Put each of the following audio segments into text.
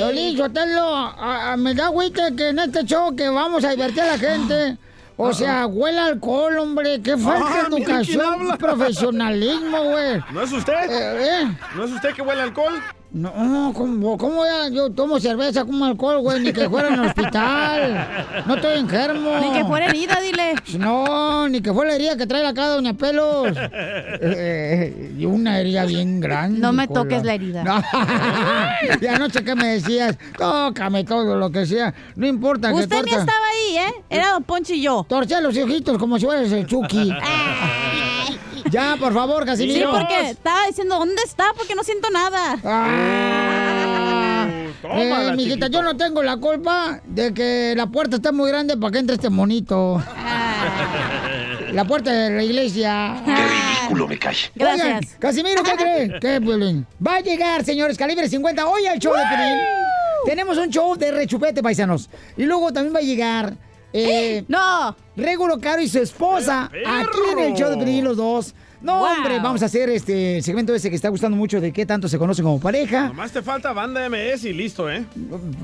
Violín, Sotelo, me da agüita que en este show que vamos a divertir a la gente. O sea, huele a alcohol, hombre. Qué falta Ah, de mira quién educación, profesionalismo, güey. ¿No es usted? Eh, ¿eh? ¿No es usted que huele alcohol? No, ¿cómo, cómo ya? Yo tomo cerveza como alcohol, güey, ni que fuera en el hospital. No estoy enfermo. Ni que fuera herida, dile. No, ni que fuera la herida que trae acá Doña Pelos. Eh, y una herida bien grande. No me cola. toques la herida. No. y anoche que me decías, tócame todo lo que sea. No importa que Usted ni estaba ahí, ¿eh? Era Don Poncho y yo. Torce los ojitos como si fueras el Chucky. Ya, por favor, Sí, Casimiro. porque estaba diciendo, ¿dónde está? Porque no siento nada. Ah. Tómala, Eh, mijita, yo no tengo la culpa de que la puerta está muy grande para que entre este monito. La puerta de la iglesia. Qué ridículo me cae. Gracias. Oigan, Casimiro, ¿qué cree? ¿Qué, Piolín? Va a llegar, señores, calibre 50. Hoy al show de Piolín. Tenemos un show de rechupete, paisanos. Y luego también va a llegar... Eh, no. Regulo Caro y su esposa aquí en el show de Piolín, los dos. No, Wow. hombre, vamos a hacer este el segmento ese que está gustando mucho de qué tanto se conocen como pareja. Nomás te falta banda MS y listo, ¿eh?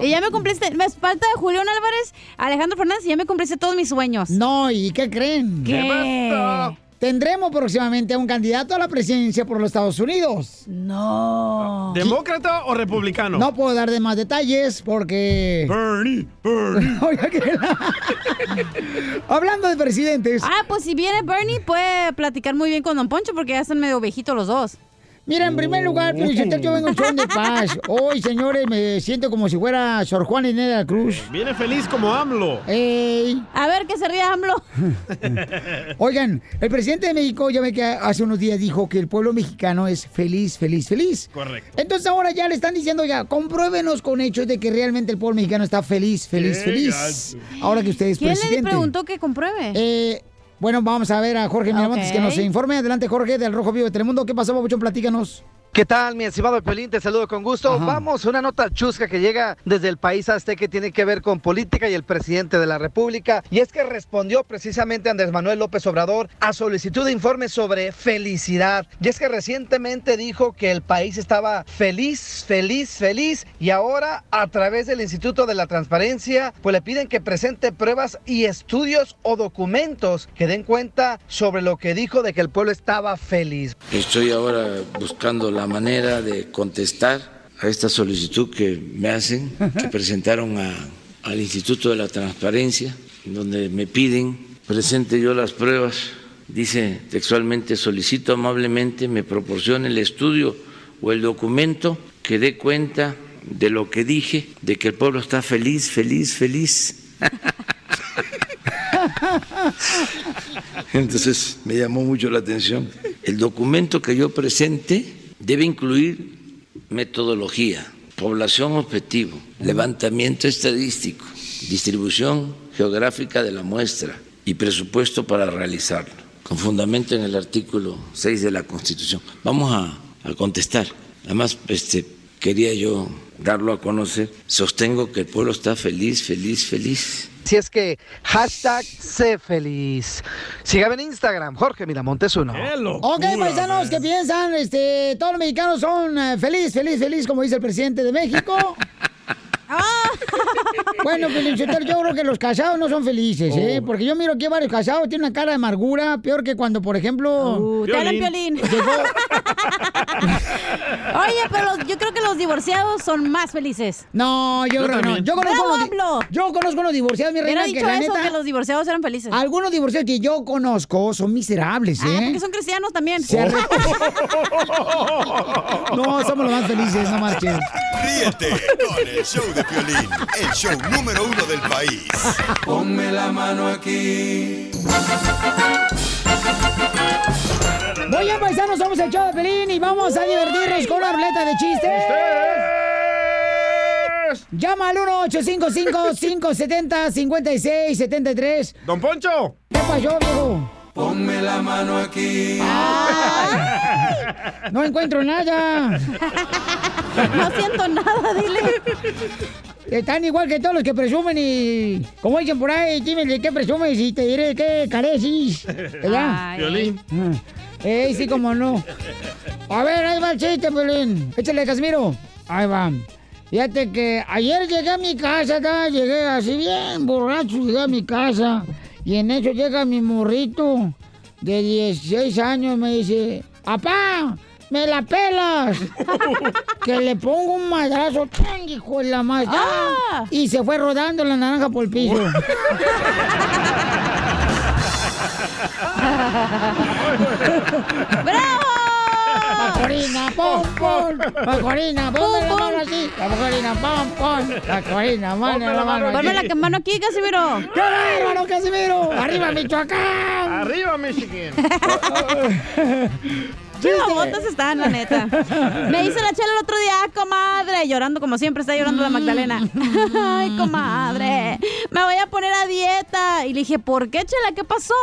Y ya me cumpliste, me falta de Julián Álvarez, Alejandro Fernández y ya me cumpliste todos mis sueños. No, ¿y qué creen? ¿Qué? Tendremos próximamente a un candidato a la presidencia por los Estados Unidos. No. ¿Demócrata o republicano? No puedo dar de más detalles porque... Bernie, Bernie. Hablando de presidentes. Ah, pues si viene Bernie puede platicar muy bien con Don Poncho porque ya están medio viejitos los dos. Mira, en primer lugar. Felicitero, yo vengo en son de paz. Hoy, señores, me siento como si fuera Sor Juan Inés de la Cruz. Viene feliz como AMLO. Ey. A ver que se ría AMLO. Oigan, el presidente de México ya ve que hace unos días dijo que el pueblo mexicano es feliz, feliz, feliz. Correcto. Entonces ahora ya le están diciendo ya, compruébenos con hechos de que realmente el pueblo mexicano está feliz, feliz, Qué feliz. gacho. Ahora que usted es ¿Quién le presidente. preguntó que compruebe? Eh, bueno, vamos a ver a Jorge Miramontes que nos informe. Adelante, Jorge, del Rojo Vivo de Telemundo. ¿Qué pasó, Papuchón? Platícanos. ¿Qué tal, mi estimado Pelín? Te saludo con gusto. Ajá. Vamos, una nota chusca que llega desde el país azteca que tiene que ver con política y el presidente de la República. Y es que respondió precisamente Andrés Manuel López Obrador a solicitud de informe sobre felicidad. Y es que recientemente dijo que el país estaba feliz, feliz, feliz. Y ahora, a través del Instituto de la Transparencia, pues le piden que presente pruebas y estudios o documentos que den cuenta sobre lo que dijo de que el pueblo estaba feliz. Estoy ahora buscando la manera de contestar a esta solicitud que me hacen, que presentaron a- al Instituto de la Transparencia, donde me piden presente yo las pruebas. Dice textualmente, solicito amablemente me proporcione el estudio o el documento que dé cuenta de lo que dije, de que el pueblo está feliz, feliz, feliz. Entonces me llamó mucho la atención. El documento que yo presente debe incluir metodología, población objetivo, levantamiento estadístico, distribución geográfica de la muestra y presupuesto para realizarlo, con fundamento en el artículo 6 de la Constitución. Vamos a, a contestar. Además, este, quería yo darlo a conocer. Sostengo que el pueblo está feliz, feliz, feliz. Si es que hashtag sé feliz. Sígame en Instagram, Jorge Miramontes uno. ¡Qué locura, Ok, paisanos. ¿qué piensan? Este, todos los mexicanos son eh, feliz, feliz, feliz, como dice el presidente de México. Bueno, Felicitero, yo creo que los casados no son felices, ¿eh? Porque yo miro aquí a varios casados, tienen una cara de amargura, peor que cuando, por ejemplo... Uh, te hablan Piolín. Piolín. Oye, pero los- yo creo que los divorciados son más felices. No, yo, Yo creo que no. Yo conozco, los, AMLO. yo conozco los divorciados, mi reina, que dicho la eso, neta... que los divorciados eran felices. Algunos divorciados que yo conozco son miserables, Ah, ¿eh? porque son cristianos también. No, somos los más felices, no marches. Ríete con el show de Piolín, el show número uno del país. Ponme la mano aquí. Voy a paisanos, somos el show de Pelín y vamos a divertirnos con una ruleta de chistes. Llama al 1-855-570-5673. Don Poncho. ¿Qué pasó, viejo? Ponme la mano aquí. No encuentro nada. No siento nada, dile. Están igual que todos los que presumen y... Como dicen por ahí, dime de qué presumes y te diré qué careces. ¿Verdad? Violín. Eh, sí, como no. A ver, ahí va el chiste, Pelín. Échale, Casimiro. Ahí va. Fíjate que ayer llegué a mi casa, ¿tá? llegué así bien borracho, llegué a mi casa. Y en eso llega mi morrito de 16 años, me dice, ¡Apá! ¡Me la pelas! que le pongo un madrazo, ¡chan, hijo de la madre! Ah. Y se fue rodando la naranja por el piso. ¡Bravo! Macorina, pom, pom. Macorina, ponme la mano así. La Macorina, pom, pom. La Macorina, mano, la mano Ponme la mano aquí, Casimiro. ¡Qué bárbaro, Casimiro! ¡Arriba, Michoacán! Arriba, Michigan. Qué babotas están, la neta. Me dice la chela el otro día, "Ah, comadre, llorando como siempre, está llorando la Magdalena. Ay, comadre, me voy a poner a dieta. Y le dije, ¿por qué, chela? ¿Qué pasó?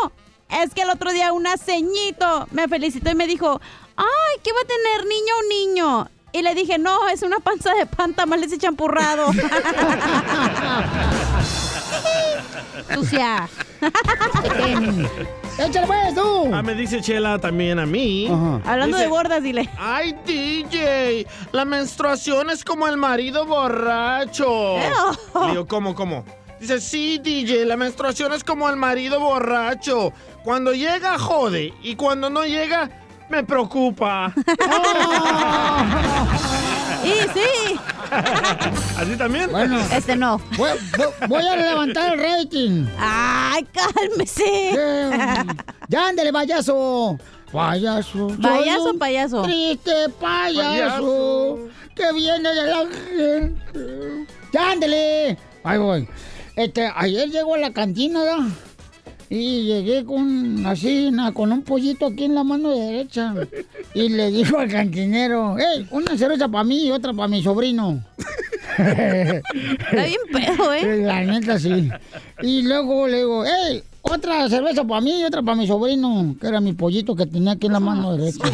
Es que el otro día una ceñito me felicitó y me dijo, ay, ¿qué va a tener, niño o niño? Y le dije, no, es una panza de pan, tamales y champurrado. Sucia. ¡Échale pues, tú! Ah, me dice Chela también a mí. Hablando de gordas, dile. Ay, DJ, la menstruación es como el marido borracho. Ew. Digo, ¿cómo, cómo? Dice, sí, DJ, la menstruación es como el marido borracho. Cuando llega, jode. Y cuando no llega, me preocupa. Y sí, ¿Así también? Bueno, este no. voy, voy- a levantar el rating. Ay, cálmese. Eh, Ya, ándale, payaso. Payaso. ¿Payaso payaso? Triste payaso, Payaso. que viene de la gente. Ya, ándale. Ahí voy. Este, ayer llego a la cantina, ¿verdad? Y llegué con así, con un pollito aquí en la mano derecha. Y le digo al cantinero, hey, una cerveza para mí y otra para mi sobrino. Está bien pedo, ¿eh? La neta, sí. Y luego le digo, hey, otra cerveza para mí y otra para mi sobrino, que era mi pollito que tenía aquí en la mano derecha.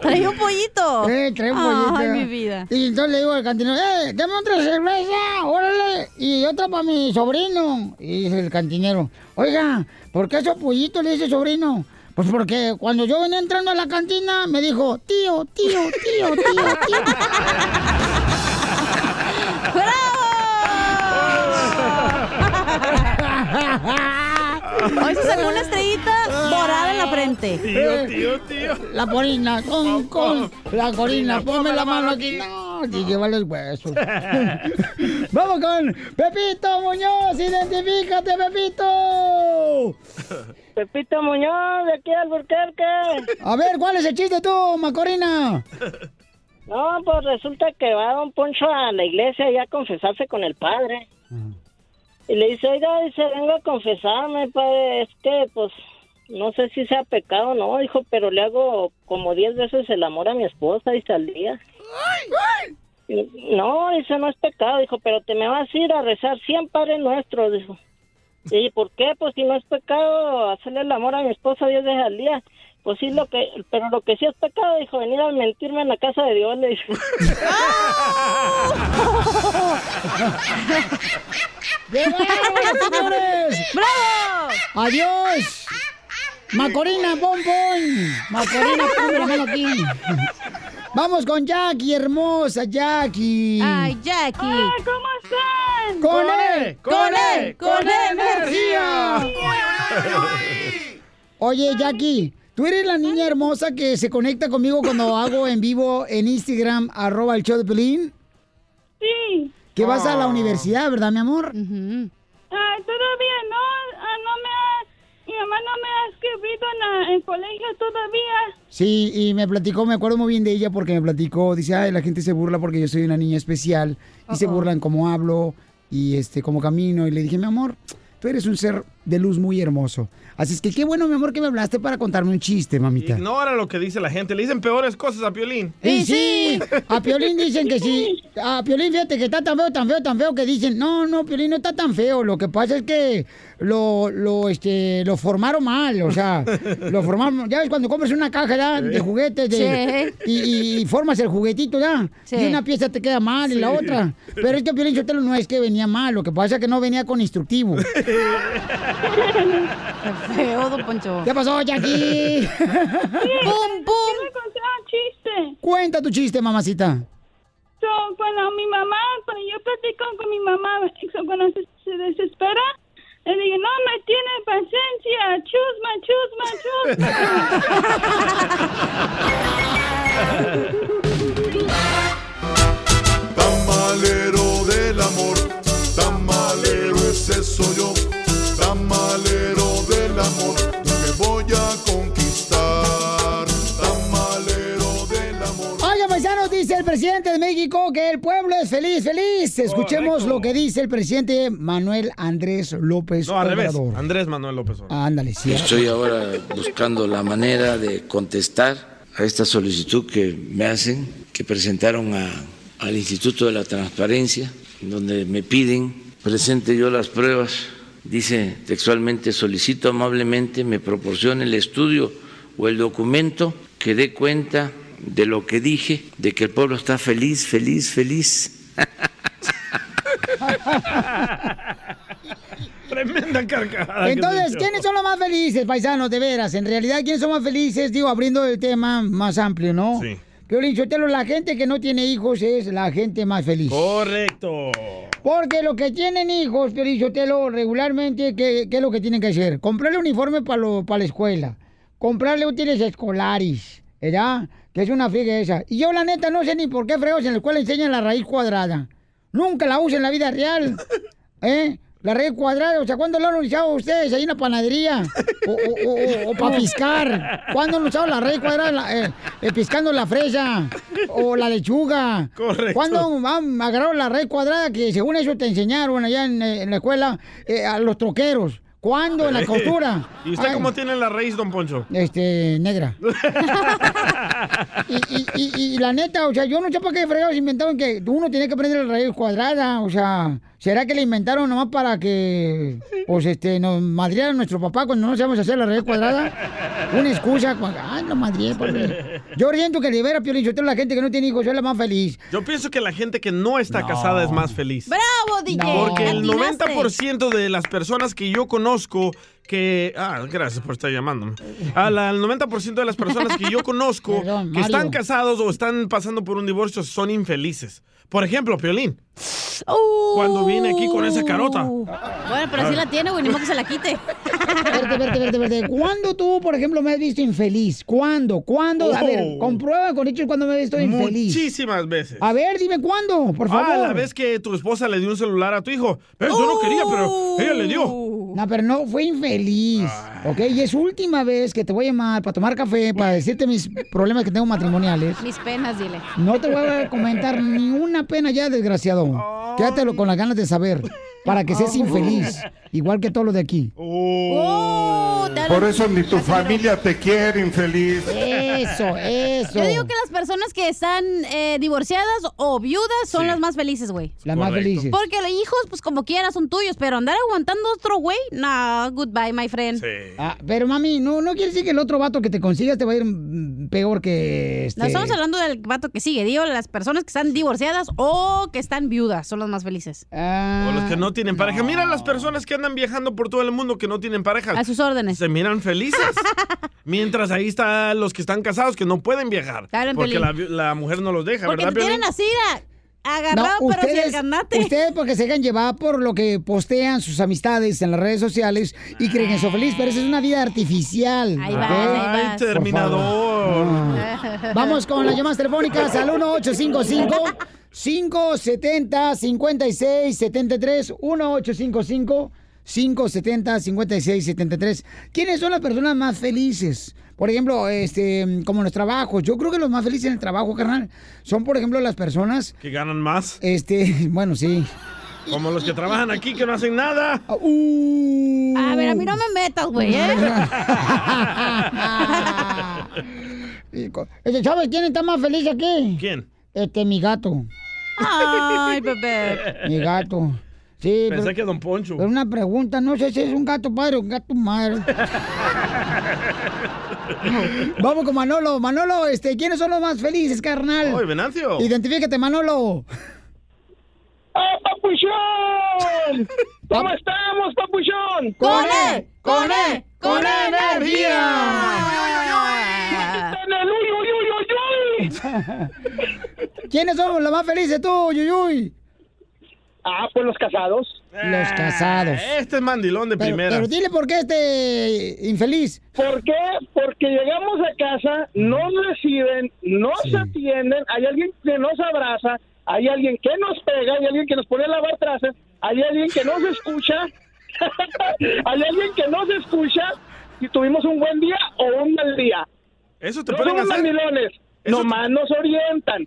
Traía un pollito. Eh, trae un pollito. Ay, mi vida. Y entonces le digo al cantinero, eh, dame otra cerveza, órale, y otra para mi sobrino. Y dice el cantinero, oiga, ¿por qué esos pollitos le dice sobrino? Pues porque cuando yo venía entrando a la cantina, me dijo, tío, tío, tío, tío, tío. Hoy se sacó una estrellita dorada en la frente. Tío, tío, tío. La corina, con, con, la corina, ponme la mano aquí. No, y llévale el hueso. Vamos con Pepito Muñoz, identifícate, Pepito. Pepito Muñoz, de aquí al Burquerque. A ver, ¿cuál es el chiste tú, Macorina? No, pues resulta que va Don Poncho a la iglesia ya a confesarse con el padre. Y le dice, oiga, dice, vengo a confesarme, padre, es que, pues, no sé si sea pecado o no, dijo, pero le hago como diez veces el amor a mi esposa, dice, al día. Y, No, dice, no es pecado, dijo, pero te me vas a ir a rezar 100 Padres Nuestros, dijo. ¿Y por qué? Pues si no es pecado hacerle el amor a mi esposa 10 veces al día. Pues sí, lo que, pero lo que sí es pecado, dijo, venir a mentirme en la casa de Dios, le dijo. ¡Qué bárbaro, señores! ¡Bravo! ¡Adiós! Macorina, pon. Macorina, mano aquí. Vamos con Jackie, hermosa Jackie. Ay, Jackie. ¿Cómo están? ¡Con él! ¡Con él! ¡Con energía! Oye, Jackie, tú eres la niña hermosa que se conecta conmigo cuando hago en vivo en Instagram, arroba el show de Pelín. Sí. Que vas a la universidad, ¿verdad, mi amor? Ay, todavía no, ah, no me ha, mi mamá no me ha escrito en la, en colegio todavía. Sí, y me platicó, me acuerdo muy bien de ella porque me platicó, dice, ay, la gente se burla porque yo soy una niña especial y se burlan cómo hablo y este cómo camino. Y le dije, mi amor, tú eres un ser de luz muy hermoso. Así es que qué bueno, mi amor, que me hablaste para contarme un chiste, mamita. Ignora lo que dice la gente. Le dicen peores cosas a Piolín. Y sí, a Piolín dicen que sí. A Piolín, fíjate que está tan feo, tan feo, tan feo que dicen, no, no, Piolín no está tan feo. Lo que pasa es que lo, lo, este, lo formaron mal, o sea, lo formaron. Ya ves cuando compras una caja ¿ya? de juguetes de- y, y- y formas el juguetito, ¿ya? Sí. Y una pieza te queda mal y la otra. Pero es que Piolín Sotelo no es que venía mal, lo que pasa es que no venía con instructivo. Qué feo, don Poncho. ¿Qué pasó, Jackie? ¡Pum, pum! contar un chiste. Cuenta tu chiste, mamacita. So, cuando mi mamá, cuando yo platico con mi mamá, so, cuando se, se desespera, le digo, no me tiene paciencia, chusma, chusma, chusma. Tamalero del amor, tamalero ese soy yo. Tamalero del amor, te voy a conquistar. Tamalero del amor. Oiga, paisanos, dice el presidente de México que el pueblo es feliz, feliz. Escuchemos lo que dice el presidente Manuel Andrés López No, al revés. Obrador. Andrés Manuel López Obrador. Ándale, sí. Estoy ahora buscando la manera de contestar a esta solicitud que me hacen, que presentaron a- al Instituto de la Transparencia, donde me piden presente yo las pruebas. Dice textualmente, solicito amablemente me proporcione el estudio o el documento que dé cuenta de lo que dije, de que el pueblo está feliz, feliz, feliz. Tremenda carcajada. Entonces. ¿quiénes son los más felices, paisanos, de veras? En realidad, ¿quiénes son más felices? Digo, abriendo el tema más amplio, ¿no? Sí. Piolín Sotelo, la gente que no tiene hijos es la gente más feliz. Correcto. Porque los que tienen hijos, Piolín Sotelo, regularmente, ¿qué, qué es lo que tienen que hacer? Comprarle uniforme para la escuela, comprarle útiles escolares, ¿verdad? Que es una friega esa. Y yo, la neta, no sé ni por qué freos en la escuela enseñan la raíz cuadrada. Nunca la usan en la vida real. ¿Eh? La raíz cuadrada, o sea, ¿cuándo lo han usado ustedes ahí en la panadería? O, para piscar. ¿Cuándo han usado la raíz cuadrada la- eh, eh, piscando la fresa? O la lechuga. Correcto. ¿Cuándo han agarrado la raíz cuadrada que según eso te enseñaron allá en, eh, en la escuela eh, a los troqueros? ¿Cuándo? En la costura. ¿Y usted Ay, cómo tiene la raíz, don Poncho? Este, negra. y, y- y- y la neta, o sea, yo no sé para qué fregados inventaron que uno tiene que aprender la raíz cuadrada. O sea, ¿será que le inventaron nomás para que, pues, este, nos madriara nuestro papá cuando no sabemos hacer la raíz cuadrada? Una excusa. Ay, no madrié, pobre. Yo oriento que libera, Piolín, Sotelo, la gente que no tiene hijos es la más feliz. Yo pienso que la gente que no está casada es más feliz. ¡Bravo, DJ! Porque el Atinaste. 90% de las personas que yo conozco que... Ah, gracias por estar llamándome. A la- el 90% de las personas que yo conozco Perdón, que están casados o están pasando por un divorcio son infelices. Por ejemplo, Piolín. Cuando viene aquí con esa carota. Bueno, pero sí la tiene, güey, ni modo que se la quite. Verte, verte, verte, verte. ¿Cuándo tú, por ejemplo, me has visto infeliz? ¿Cuándo? ¿Cuándo? A ver, Oh. comprueba con hechos cuando me he visto infeliz. Muchísimas veces. A ver, dime cuándo, por favor. Ah, la vez que tu esposa le dio un celular a tu hijo. Pero yo no quería, pero ella le dio. No, pero no, fue infeliz. ¿Ok? Y es última vez que te voy a llamar para tomar café, para decirte mis problemas que tengo matrimoniales. Mis penas, dile. No te voy a comentar ni una pena ya, desgraciado. Quédatelo con las ganas de saber. Para que seas infeliz. Igual que todo lo de aquí. Oh, Por eso ni tu familia te quiere, infeliz. Eso, eso. Yo digo que las personas que están eh, divorciadas o viudas son las más felices, güey. Las más felices. Porque los hijos, pues como quieras, son tuyos, pero andar aguantando otro güey, no, goodbye, my friend. Ah, pero mami, no, no quiere decir que el otro vato que te consigas te va a ir mm, peor que este. No estamos hablando del vato que sigue, digo, las personas que están divorciadas o que están viudas son las más felices. O los que no tienen pareja. Mira las personas que andan viajando por todo el mundo que no tienen pareja. A sus órdenes. Se miran felices. Mientras ahí están los que están casados que no pueden viajar. Hablan, porque la, mujer no los deja, Porque ¿verdad, te tienen así, agarrado, pero sin el ganate. ustedes porque se dejan llevar por lo que postean sus amistades en las redes sociales y creen que son felices, pero esa es una vida artificial. Ahí ahí Ay, terminador. No. Vamos con las llamadas telefónicas al 1855 570 5673 1855 570 5673 ¿Quiénes son las personas más felices? Por ejemplo, este, como en los trabajos. Yo creo que los más felices en el trabajo, carnal, son, por ejemplo, las personas Que ganan más. este, bueno, sí. Como los que trabajan aquí que no hacen nada. A ver, a mí no me metas, güey, ¿eh? Este, ¿Sabes quién está más feliz aquí? ¿Quién? Este, mi gato. Ay, bebé. Mi gato. Sí, Pensé pero, que Don Poncho. pero una pregunta, no sé si es un gato padre o un gato madre. Vamos con Manolo. Manolo, este, ¿quiénes son los más felices, carnal? Oye, Venancio. Identifícate, Manolo. ¡Ah, papuchón! ¿Cómo estamos, papuchón? ¡Con E! ¡Con E! ¡Con energía! ¡En el uy, uy, uy, uy, uy! ¿Quiénes son los más felices tú, Yuyuy? Ah, pues los casados. Los casados. Este es mandilón de Pero, primera. pero dile por qué este infeliz. ¿Por qué? Porque llegamos a casa, nos reciben, nos atienden, hay alguien que nos abraza, hay alguien que nos pega, hay alguien que nos pone a lavar trastes, hay alguien que nos escucha, hay alguien que nos escucha si tuvimos un buen día o un mal día. Eso te no pueden hacer. mandilones, nomás nos orientan.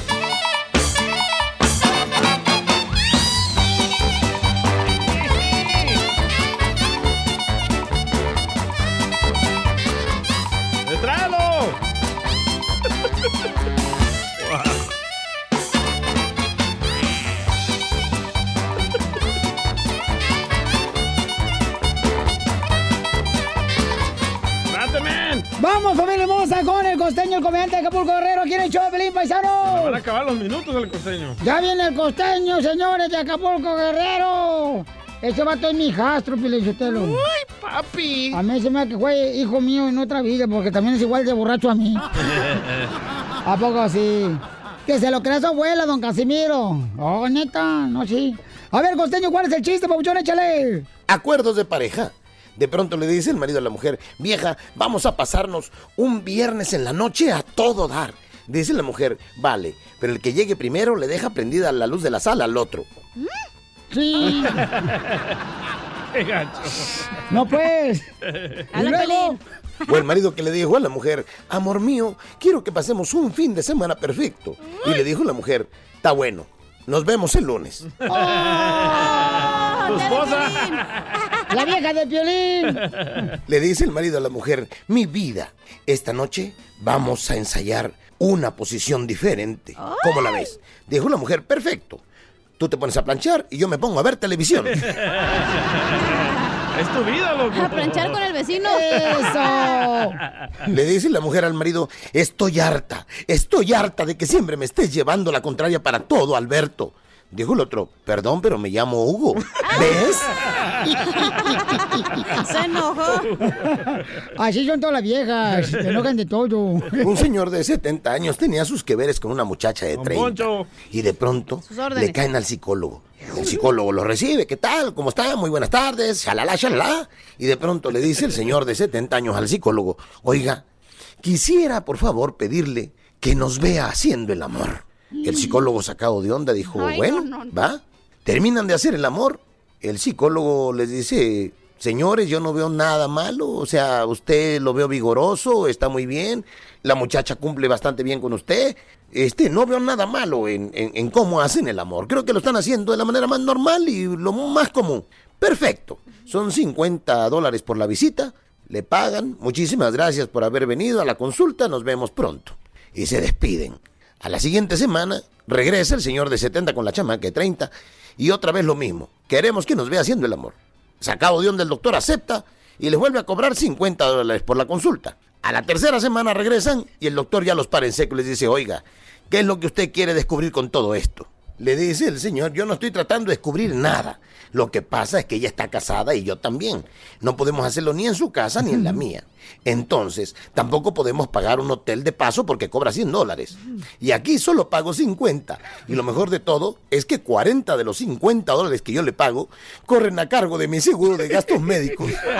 Costeño, el comediante de Acapulco Guerrero. ¿Quién echó Pelín Paisano? Van a acabar los minutos del costeño. Ya viene el costeño, señores, de Acapulco Guerrero. Ese vato es mi hijastro, Pilichotelo. ¡Uy, papi! A mí se me hace que fue hijo mío en otra vida, porque también es igual de borracho a mí. ¿A poco sí? Que se lo crea su abuela, don Casimiro. Oh, neta, no, sí. A ver, costeño, ¿cuál es el chiste, papuchón? Échale. Acuerdos de pareja. De pronto le dice el marido a la mujer, vieja, vamos a pasarnos un viernes en la noche a todo dar. Dice la mujer, vale, pero el que llegue primero le deja prendida la luz de la sala al otro. Sí. ¡Qué gacho! No, pues. Luego? Pelín. O el marido que le dijo a la mujer, amor mío, quiero que pasemos un fin de semana perfecto. Y le dijo la mujer, está bueno, nos vemos el lunes. ¡Oh! ¡Tu esposa! La vieja de violín. Le dice el marido a la mujer, mi vida, esta noche vamos a ensayar una posición diferente. ¿Cómo la ves? Dijo la mujer, perfecto. Tú te pones a planchar y yo me pongo a ver televisión. Es tu vida, loco. A planchar con el vecino. ¡Eso! Le dice la mujer al marido, estoy harta, estoy harta de que siempre me estés llevando la contraria para todo, Alberto. Dijo el otro, perdón, pero me llamo Hugo. ¿Ves? Se enojó. Así son todas las viejas. Se enojan de todo. Un señor de 70 años tenía sus que veres con una muchacha de Don 30. Poncho. Y de pronto le caen al psicólogo. El psicólogo lo recibe, ¿qué tal? ¿Cómo está? Muy buenas tardes, shalala, shalala. Y de pronto le dice el señor de 70 años al psicólogo, oiga, quisiera por favor pedirle que nos vea haciendo el amor. El psicólogo sacado de onda dijo, Ay, bueno, no, no. va. Terminan de hacer el amor. El psicólogo les dice, señores, yo no veo nada malo. O sea, usted lo veo vigoroso, está muy bien. La muchacha cumple bastante bien con usted. Este, no veo nada malo en, en- en cómo hacen el amor. Creo que lo están haciendo de la manera más normal y lo más común. Perfecto. Son 50 dólares por la visita. Le pagan. Muchísimas gracias por haber venido a la consulta. Nos vemos pronto. Y se despiden. A la siguiente semana regresa el señor de 70 con la chamaca de 30 y otra vez lo mismo. Queremos que nos vea haciendo el amor. Sacado de donde el doctor acepta y les vuelve a cobrar 50 dólares por la consulta. A la tercera semana regresan y el doctor ya los para en seco y les dice, oiga, ¿qué es lo que usted quiere descubrir con todo esto? Le dice el señor, yo no estoy tratando de descubrir nada. Lo que pasa es que ella está casada y yo también. No podemos hacerlo ni en su casa ni en la mía. Entonces, tampoco podemos pagar un hotel de paso porque cobra 100 dólares. Y aquí solo pago 50. Y lo mejor de todo es que 40 de los 50 dólares que yo le pago corren a cargo de mi seguro de gastos médicos.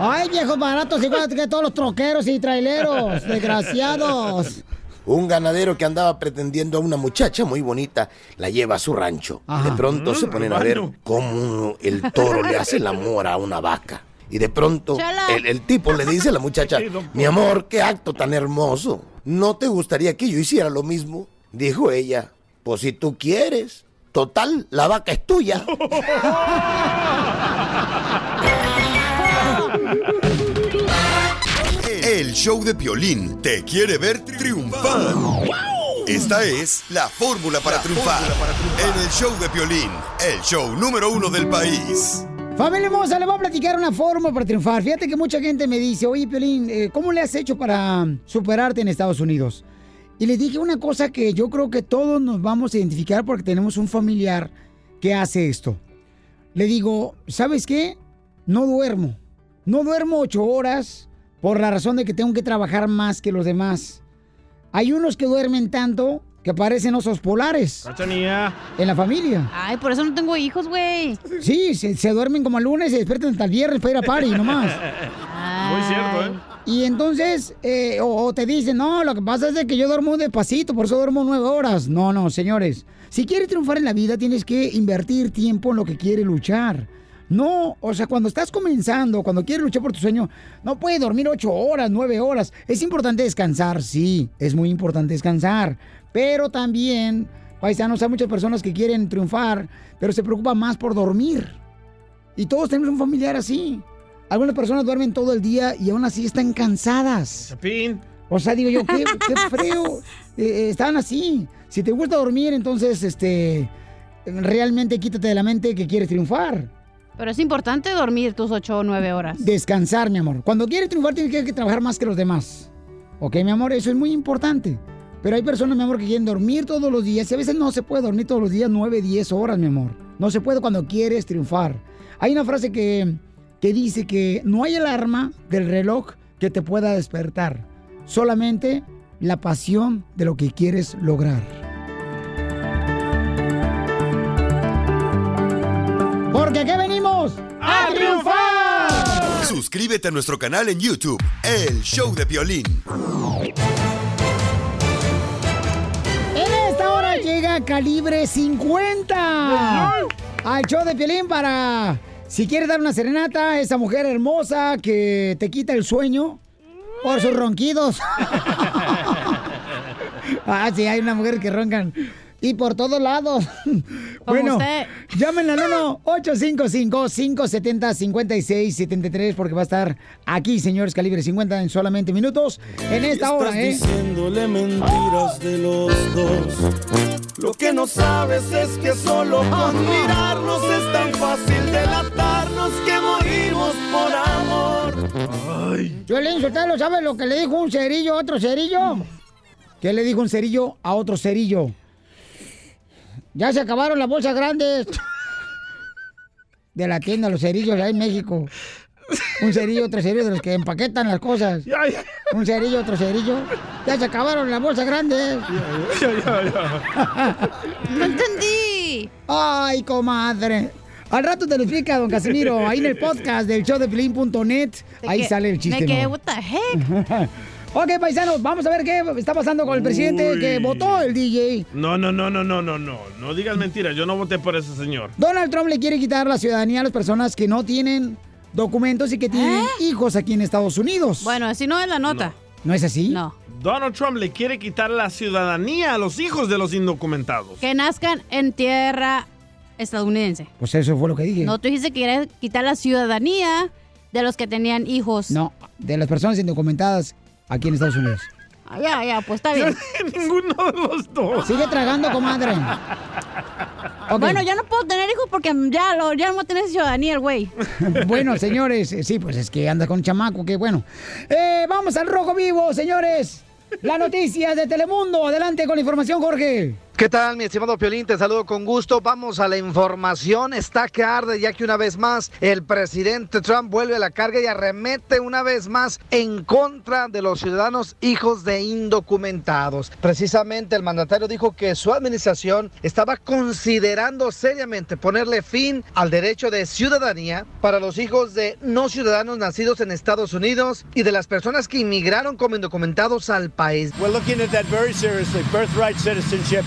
Ay, viejos baratos, igual que todos los troqueros y traileros. Desgraciados. Un ganadero que andaba pretendiendo a una muchacha muy bonita la lleva a su rancho. De pronto se ponen a ver cómo el toro le hace el amor a una vaca. Y de pronto el, el tipo le dice a la muchacha, mi amor, qué acto tan hermoso. ¿No te gustaría que yo hiciera lo mismo? Dijo ella, pues si tú quieres. Total, la vaca es tuya. El show de Piolín te quiere ver triunfar. Esta es la fórmula para triunfar. En el show de Piolín, el show número uno del país. Familia hermosa, le voy a platicar una forma para triunfar. Fíjate que mucha gente me dice, oye, Piolín, eh, ¿cómo le has hecho para superarte en Estados Unidos? Y le dije una cosa que yo creo que todos nos vamos a identificar porque tenemos un familiar que hace esto. Le digo, ¿sabes qué? No duermo. No duermo ocho horas por la razón de que tengo que trabajar más que los demás. Hay unos que duermen tanto que parecen osos polares Cachanilla. en la familia. Ay, por eso no tengo hijos, güey. Sí, se, se duermen como el lunes y se despiertan hasta el viernes para ir a party nomás. Muy cierto, ¿eh? Y entonces, eh, o, o te dicen, no, lo que pasa es de que yo duermo despacito, por eso duermo nueve horas. No, no, señores. Si quieres triunfar en la vida, tienes que invertir tiempo en lo que quieres luchar. No, o sea, cuando estás comenzando, cuando quieres luchar por tu sueño, no puedes dormir ocho horas, nueve horas. Es importante descansar, sí, es muy importante descansar. Pero también, paisanos, hay muchas personas que quieren triunfar, pero se preocupan más por dormir. Y todos tenemos un familiar así. Algunas personas duermen todo el día y aún así están cansadas. Chapín. O sea, digo yo, qué, qué feo. Eh, eh, están así. Si te gusta dormir, entonces, este, realmente quítate de la mente que quieres triunfar. Pero es importante dormir tus ocho o nueve horas. Descansar, mi amor. Cuando quieres triunfar, tienes que, trabajar más que los demás. Ok, mi amor, eso es muy importante. Pero hay personas, mi amor, que quieren dormir todos los días y a veces no se puede dormir todos los días 9, 10 horas, mi amor. No se puede cuando quieres triunfar. Hay una frase que, que dice que no hay alarma del reloj que te pueda despertar. Solamente la pasión de lo que quieres lograr. Porque aquí venimos a triunfar. Suscríbete a nuestro canal en YouTube, El Show de Piolín. En esta hora llega Calibre 50 al show de Piolín para, si quieres dar una serenata a esa mujer hermosa que te quita el sueño por sus ronquidos. ah, sí, hay una mujer que roncan. Y por todos lados. bueno, usted. llamen al 1-855-570-5673 porque va a estar aquí, señores Calibre 50, en solamente minutos. En esta hora, ¿eh? diciéndole mentiras de los dos. Lo que no sabes es que solo con mirarnos es tan fácil delatarnos que morimos por amor. Violín, Sotelo, ¿sabes lo que le dijo un cerillo a otro cerillo? ¿Qué le dijo un cerillo a otro cerillo? Ya se acabaron las bolsas grandes de la tienda, los cerillos allá en México. Un cerillo, otro cerillo de los que empaquetan las cosas. Un cerillo, otro cerillo. Ya se acabaron las bolsas grandes. No entendí. Ay, comadre. Al rato te lo explica, don Casimiro, ahí en el podcast del show de. Ahí que- sale el chiste. me quedé, ¿no? what the heck? ok, paisanos, vamos a ver qué está pasando con el presidente Uy. que votó el DJ. No, no, no, no, no, no, no. No digas mentiras. Yo no voté por ese señor. Donald Trump le quiere quitar la ciudadanía a las personas que no tienen documentos y que tienen hijos aquí en Estados Unidos. Bueno, así no es la nota. ¿No es así? No. Donald Trump le quiere quitar la ciudadanía a los hijos de los indocumentados. Que nazcan en tierra estadounidense. Pues eso fue lo que dije. No, tú dijiste que querías quitar la ciudadanía de los que tenían hijos. No, de las personas indocumentadas aquí en Estados Unidos. Ah, ya, ya, pues está bien. Ninguno de los dos. Sigue tragando, comadre. Ok. Bueno, ya no puedo tener hijos porque ya, lo, ya no tener ciudadanía el güey. bueno, señores, eh, sí, pues es que anda con un chamaco, que bueno. Eh, vamos al rojo vivo, señores. Las noticias de Telemundo. Adelante con la información, Jorge. ¿Qué tal, mi estimado Piolín? Te saludo con gusto. Vamos a la información. Está que arde, ya que una vez más el presidente Trump vuelve a la carga y arremete una vez más en contra de los ciudadanos hijos de indocumentados. Precisamente el mandatario dijo que su administración estaba considerando seriamente ponerle fin al derecho de ciudadanía para los hijos de no ciudadanos nacidos en Estados Unidos y de las personas que inmigraron como indocumentados al país. We're looking at that very seriously. Birthright citizenship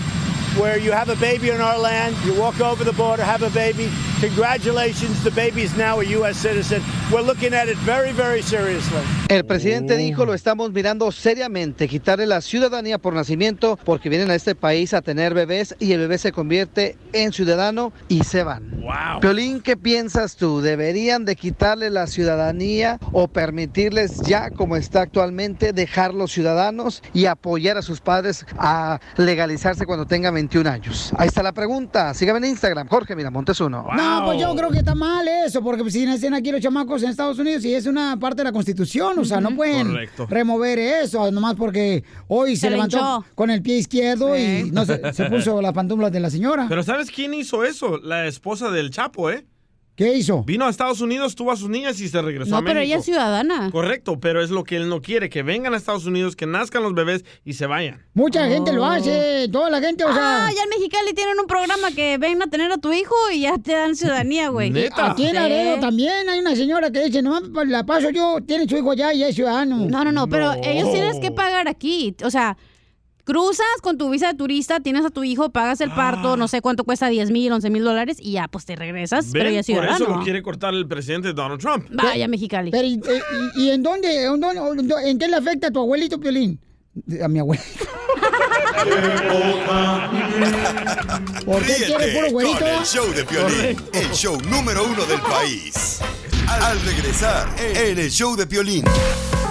where you have a baby in our land, you walk over the border, have a baby. Congratulations, the baby is now a U.S. citizen. We're looking at it very, very seriously. El presidente dijo, lo estamos mirando seriamente, quitarle la ciudadanía por nacimiento porque vienen a este país a tener bebés y el bebé se convierte en ciudadano y se van. Wow. Piolín, ¿qué piensas tú? ¿Deberían de quitarle la ciudadanía o permitirles ya, como está actualmente, dejarlos ciudadanos y apoyar a sus padres a legalizarse cuando tengan 21 años? Ahí está la pregunta. Sígame en Instagram, Jorge Miramontes uno. No, pues yo creo que está mal eso, porque si nacen aquí los chamacos en Estados Unidos y es una parte de la Constitución, o sea, no pueden Correcto. remover eso, nomás porque hoy se, Se le levantó hinchó. con el pie izquierdo y no se, se puso las pantuflas de la señora. Pero ¿sabes quién hizo eso? La esposa del Chapo, ¿eh? ¿Qué hizo? Vino a Estados Unidos, tuvo a sus niñas y se regresó a No, México. pero ella es ciudadana. Correcto, pero es lo que él no quiere, que vengan a Estados Unidos, que nazcan los bebés y se vayan. Mucha gente lo hace, toda la gente, o sea... Ah, ya en Mexicali tienen un programa que ven a tener a tu hijo y ya te dan ciudadanía, güey. Aquí en Laredo también hay una señora que dice, no, pues, la paso yo, tiene su hijo allá y es ciudadano. No, no, no, pero ellos tienes que pagar aquí. O sea, cruzas con tu visa de turista, tienes a tu hijo, pagas el parto, no sé cuánto cuesta, 10 mil, 11 mil dólares y ya, pues te regresas, pero ya es Por eso ciudadano. lo quiere cortar el presidente Donald Trump. Vaya, Mexicali. Pero, ¿y, y- y en dónde, en dónde- en qué le afecta a tu abuelito, Piolín? A mi abuelito. ¿Por qué quiere puro güerito? con el show de Piolín, el show número uno del país. Al regresar en el show de Piolín.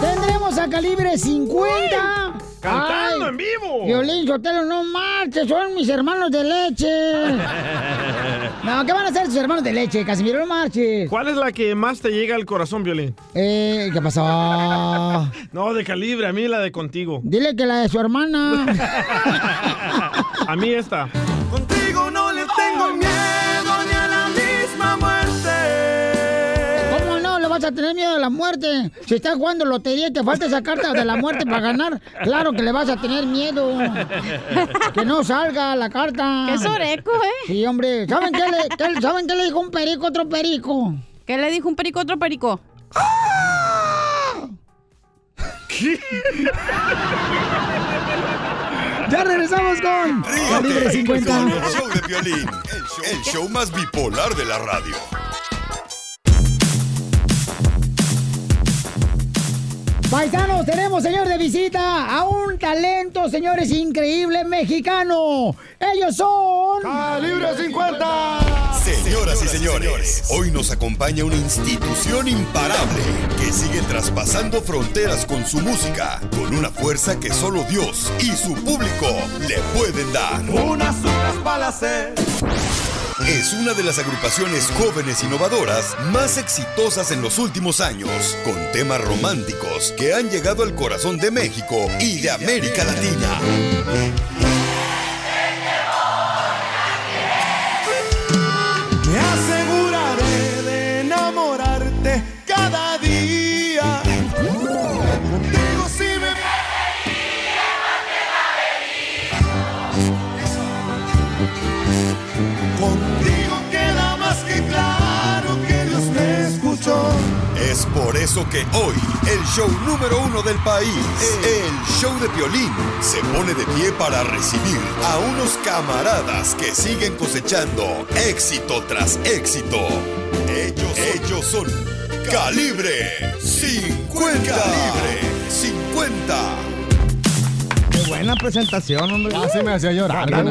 Tendremos a calibre 50. ¡Cantando Ay, en vivo! Violín, Sotelo, no marches, son mis hermanos de leche. No, ¿qué van a hacer tus hermanos de leche, Casimiro? No marches. ¿Cuál es la que más te llega al corazón, Violín? Eh, ¿qué pasó? No, de calibre, a mí la de contigo. Dile que la de su hermana. A mí esta. Contigo vas a tener miedo a la muerte? Si estás jugando lotería y te falta esa carta de la muerte para ganar, claro que le vas a tener miedo. Que no salga la carta. Qué soreco, ¿eh? Sí, hombre. ¿Saben qué le, qué- ¿saben qué le dijo un perico a otro perico? ¿Qué le dijo un perico a otro perico? Ya regresamos con Calibre Ríete 50. con el show de Piolín, el show, el show más bipolar de la radio. Paisanos, tenemos, señor, de visita a un talento, señores, increíble mexicano. Ellos son... ¡Calibre 50! Señoras y señores, hoy nos acompaña una institución imparable que sigue traspasando fronteras con su música, con una fuerza que solo Dios y su público le pueden dar. Unas unas para hacer. Es una de las agrupaciones jóvenes innovadoras más exitosas en los últimos años, con temas románticos que han llegado al corazón de México y de América Latina. Por eso que hoy el show número uno del país, el show de violín, se pone de pie para recibir a unos camaradas que siguen cosechando éxito tras éxito. Ellos, ellos son Calibre 50. Calibre 50. Qué buena presentación, hombre. Ya se me hacía llorar. Dale,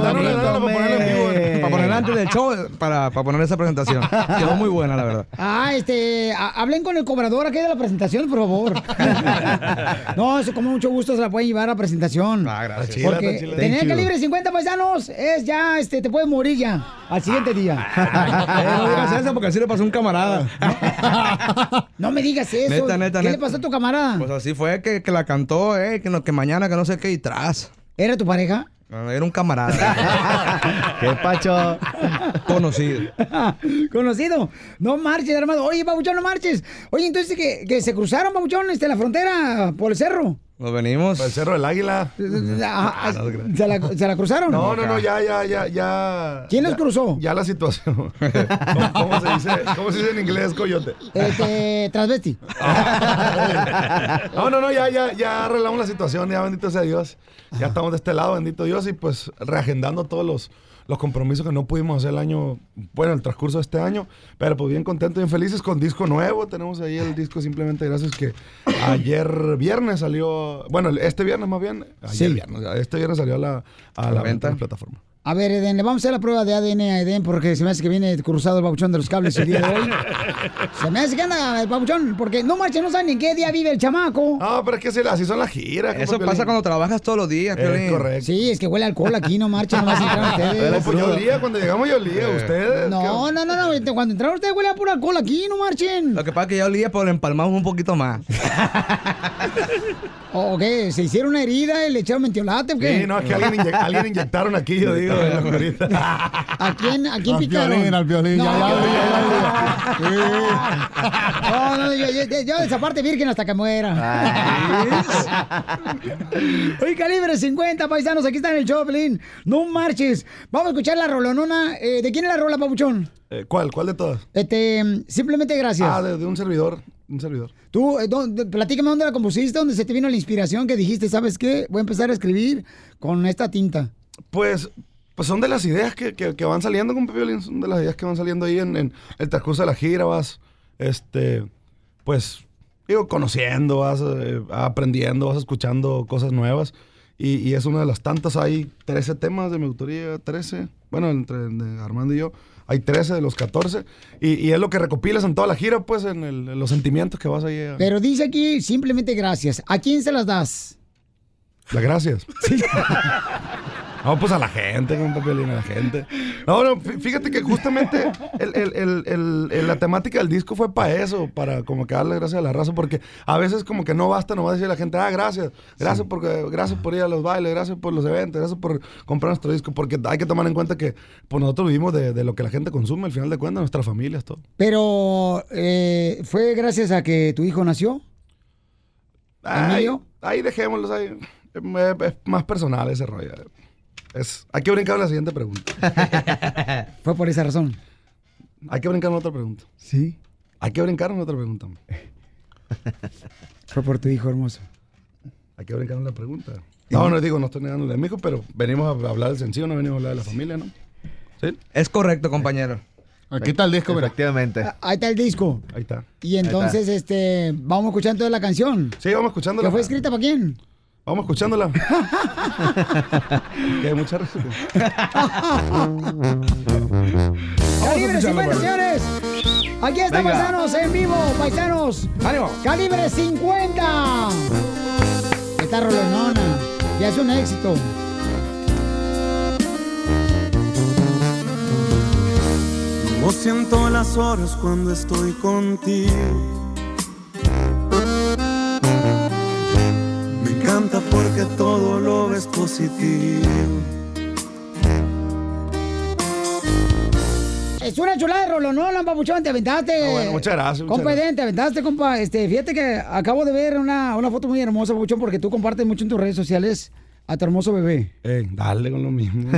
Para. Para ponerla antes del show, para, para poner esa presentación. Quedó muy buena, la verdad. Ah, este, ha- hablen con el cobrador aquí de la presentación, por favor. no, eso con mucho gusto se la pueden llevar a la presentación. Ah, gracias. Porque Chila, chila. tener Thank you. calibre 50 paisanos es ya, este, te puedes morir ya al siguiente día. Eh, no digas eso porque así le pasó a un camarada. no me digas eso. Neta, neta, ¿Qué neta. le pasó a tu camarada? Pues así fue que, que la cantó, eh, que, no- que mañana, que no sé qué, y tras. ¿Era tu pareja? No, era un camarada. ¿Qué pacho? Conocido. Conocido. No marches, hermano. Oye, Pabuchón, no marches. Oye, entonces que, que se cruzaron, Pabuchón, este, la frontera por el cerro. Nos venimos. El Cerro del Águila. Ah, ¿Se la, se la cruzaron? No, no, no, ya, ya, ya, ya. ¿Quién ya- los cruzó? Ya la situación. ¿Cómo, cómo se dice, ¿Cómo se dice en inglés, coyote? Este, transvesti. No, no, no, ya, ya, ya arreglamos la situación, ya bendito sea Dios. Ya estamos de este lado, bendito Dios, y pues reagendando todos los, los compromisos que no pudimos hacer el año, bueno, el transcurso de este año, pero pues bien contentos, bien felices con disco nuevo. Tenemos ahí el disco simplemente gracias que ayer viernes salió, bueno, este viernes más bien, ayer Sí. viernes, este viernes salió a la, a la venta en la plataforma. A ver, Eden, le vamos a hacer la prueba de ADN a Eden porque se me hace que viene cruzado el babuchón de los cables el día de hoy. Se me hace que anda el babuchón porque no marcha, no sabe ni en qué día vive el chamaco. No, pero es que así son las giras. Eso pasa cuando trabajas todos los días, Es correcto. Sí, es que huele alcohol aquí, no marcha, no vas a entrar ustedes. No, pues yo olía, cuando llegamos yo olía, ustedes. No, no, no, no, cuando entraron ustedes huele a pura alcohol aquí, no marchen. Lo que pasa es que ya olía, pero le empalmamos un poquito más. ¿O qué? ¿Se hicieron una herida y le echaron mentiolate o qué? Sí, no, es que alguien, inye- alguien inyectaron aquí, yo digo, en la curita. ¿A quién, a quién Al picaron? violín, al violín, No, ya, ya, no, no, no, yo, yo- yo de esa parte virgen hasta que muera. Oye, calibre 50, paisanos, aquí está en el Choplin. No marches. Vamos a escuchar la rolonona. Eh, ¿De quién es la rola, papuchón? Eh, ¿Cuál? ¿Cuál de todas? Este, simplemente gracias. Ah, de, de un servidor. Un servidor. Tú, eh, dónde- platícame dónde la compusiste, dónde se te vino la inspiración que dijiste, ¿sabes qué? Voy a empezar a escribir con esta tinta. Pues, pues son de las ideas que, que- que van saliendo con Pepe son de las ideas que van saliendo ahí en, en el transcurso de la gira, vas, este, pues, digo, conociendo, vas eh, aprendiendo, vas escuchando cosas nuevas. Y, y es una de las tantas, hay 13 temas de mi autoría, 13, bueno, entre de Armando y yo, hay 13 de los 14. Y, y es lo que recopilas en toda la gira, pues, en, el- en los sentimientos que vas ahí a... Pero dice aquí simplemente gracias. ¿A quién se las das? Las gracias. No, pues a la gente, con Violín, a la gente. No, no, fí- fíjate que justamente el- el- el- el- el- la temática del disco fue para eso, para como que darle gracias a la raza, porque a veces como que no basta nomás decir a la gente, ah, gracias, gracias, porque, gracias por ir a los bailes, gracias por los eventos, gracias por comprar nuestro disco, porque hay que tomar en cuenta que pues, nosotros vivimos de, de lo que la gente consume, al final de cuentas, nuestras familias, todo. Pero, eh, ¿fue gracias a que tu hijo nació? Ahí, ¿Emilio? ahí dejémoslos ahí. Es, es más personal ese rollo. Es, hay que brincar a la siguiente pregunta. Fue por esa razón. Hay que brincar a otra pregunta. Sí. Hay que brincar a otra pregunta. Fue por tu hijo hermoso. Hay que brincar a la pregunta. No, no digo, no estoy negando a mi hijo, pero venimos a hablar del sencillo, no venimos a hablar de la familia, ¿no? ¿Sí? Es correcto, compañero. Aquí está el disco, mira. Efectivamente. Ahí está el disco. Ahí está. Y entonces, este, vamos escuchando la canción. Sí, vamos escuchándola. ¿Que fue escrita para quién? Vamos escuchándola. que hay mucha razón. Calibre 50, pues. señores. Aquí está, Venga. paisanos, en vivo, paisanos. ¡Ánimo! Calibre 50. Esta rolonona. Ya es un éxito. No siento las horas cuando estoy contigo. Porque todo lo ves positivo. Es una chulada de rolonona, papuchón, te aventaste. Ah, bueno, muchas gracias, muchas Compa, gracias. Edén, te aventaste, compa. Este, fíjate que acabo de ver una, una foto muy hermosa, papuchón, porque tú compartes mucho en tus redes sociales a tu hermoso bebé. Ey, dale con lo mismo.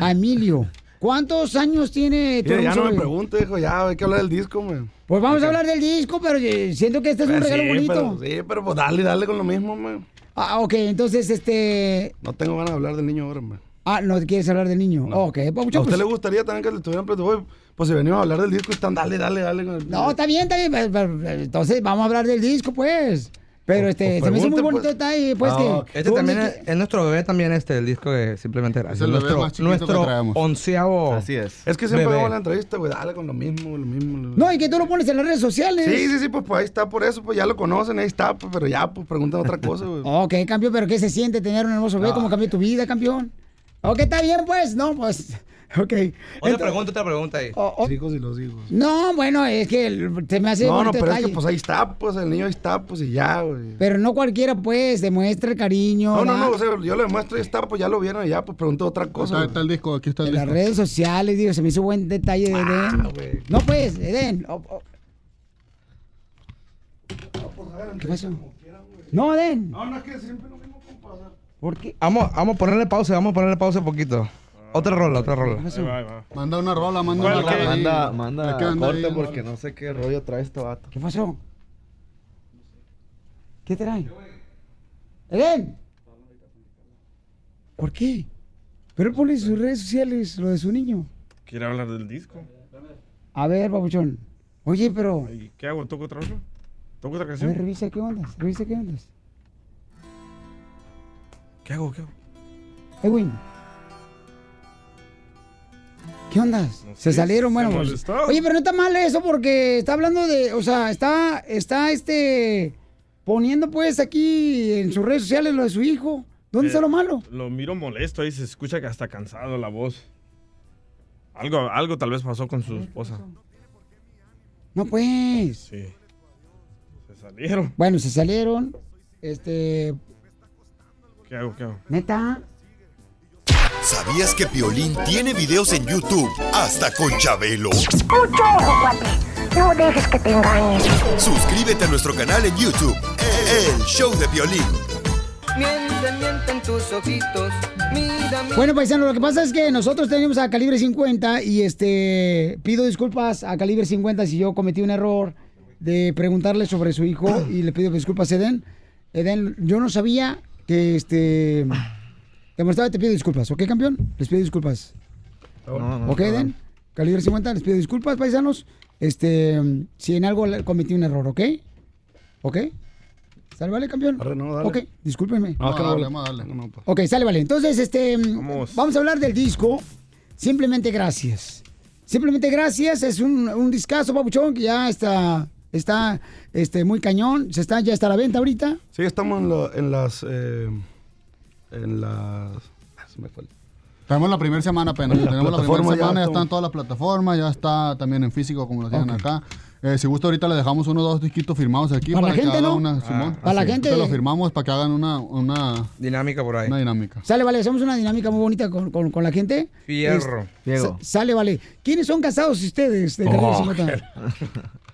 A Emilio. ¿Cuántos años tiene tu Mira, ya hermoso no me bebé? pregunte, hijo, ya hay que hablar del disco, man. Pues vamos a hablar del disco, pero eh, siento que este es un Pues regalo sí, bonito. Pero, sí, pero pues dale, dale con lo mismo, man. Ah, ok, entonces, este... No tengo ganas de hablar del niño ahora, man. Ah, ¿no quieres hablar del niño? Ok, ¿A papuchón, usted pues- le gustaría también que le estuvieran oye, Pues si venimos a hablar del disco, están dale, dale, dale. con el- No, está bien, está bien. Entonces vamos a hablar del disco, pues. Pero este, se me hizo muy pregunte, bonito pues. detalle, pues Ah, que... Este también es, es nuestro bebé también, este, el disco de Simplemente Gracias. el bebé nuestro más que nuestro traemos. onceavo Así es. Es que siempre bebé. hago la entrevista, güey, dale con lo mismo, lo mismo. lo- No, y que tú lo pones en las redes sociales. Sí, sí, sí, pues, pues ahí está, por eso, pues ya lo conocen, ahí está, pues, pero ya, pues preguntan otra cosa, güey. Ok, campeón, pero ¿qué se siente tener un hermoso bebé? ¿Cómo cambió tu vida, campeón? Ok, está bien, pues. No, pues... Ok. Otra Entonces- pregunta, otra pregunta ahí. Los hijos y los hijos. No, bueno, es que se me hace No, no, pero es que pues ahí está, pues el niño ahí está, pues y ya, güey. Pero no cualquiera, pues, demuestra el cariño. No, no, no, o sea, yo le muestro, ahí está, pues ya lo vieron y ya, pues pregunto otra cosa. Está, está el disco, aquí está el En las redes sociales, digo, se me hizo buen detalle de Eden. No, pues, Eden. oh, oh. ¿Qué pasó? No, Den. No, no es que siempre lo mismo pasa. ¿Por qué? Vamos, vamos a ponerle pausa, vamos a ponerle pausa un poquito. Otra rola, otra rola. Manda una rola, manda ¿Cuál una rola. ahí. Manda- manda corte ahí, porque no sé qué rollo trae este vato. ¿Qué pasó? ¿Qué trae? ¡Eden! ¿Por qué? Pero él pone en sus redes sociales lo de su niño. ¿Quiere hablar del disco? A ver, babuchón. Oye, pero... ¿Y qué hago? ¿Toco otra rola? ¿Toco otra A ver, canción? revisa qué ondas, revisa qué ondas. ¿Qué hago? ¿Qué hago? Edwin. ¿Qué ondas? se salieron, bueno. pues-. Oye, pero no está mal eso porque está hablando de, o sea, está, está este, poniendo pues aquí en sus redes sociales lo de su hijo. ¿Dónde Eh, está lo malo? Lo miro molesto, ahí se escucha que hasta cansado la voz. Algo, algo tal vez pasó con su esposa. No, pues. Sí. Se salieron. Bueno, se salieron. Este, ¿Qué hago? ¿Qué hago? neta. ¿Sabías que Piolín tiene videos en YouTube hasta con Chabelo? Mucho ojo, cuate. No dejes que te engañen. Suscríbete a nuestro canal en YouTube, El Show de Piolín. Mienten, mienten tus ojitos. Mira, mira. Bueno, paisano, lo que pasa es que nosotros tenemos a Calibre 50 y este pido disculpas a Calibre 50 si yo cometí un error de preguntarle sobre su hijo y le pido disculpas a Eden. Eden, yo no sabía que este demostraba te pido disculpas, ¿ok, campeón? Les pido disculpas. ¿Ok, Eden? Calibre 50, les pido disculpas, paisanos. Este, si en algo cometí un error, ¿ok? ¿Ok? ¿Sale, vale, campeón? dale. Ok, discúlpenme. No, no, dale. No, no, pues. Ok, sale, vale. Entonces, este, Vamos. vamos a hablar del disco. Simplemente gracias. Simplemente gracias. Es un, un discazo, papuchón, que ya está, está, este, muy cañón. Se está, ya está a la venta ahorita. Sí, estamos en, lo- en las. eh, en las. ah, Se me fue. el- Tenemos la primera semana apenas. En la Tenemos la primera ya semana, ya estamos. está en todas las plataformas, ya está también en físico como lo tienen acá. Eh, si gusta ahorita le dejamos unos dos disquitos firmados aquí Para para, la que gente, hagan ¿no? una, Ah, Simón. para la gente- Te lo firmamos para que hagan una, una, Dinámica por ahí. una dinámica. Sale, vale. Hacemos una dinámica muy bonita con, con- con la gente. Fierro. Es- sa- Sale, vale. ¿Quiénes son casados ustedes? De Calibre Oh, 50?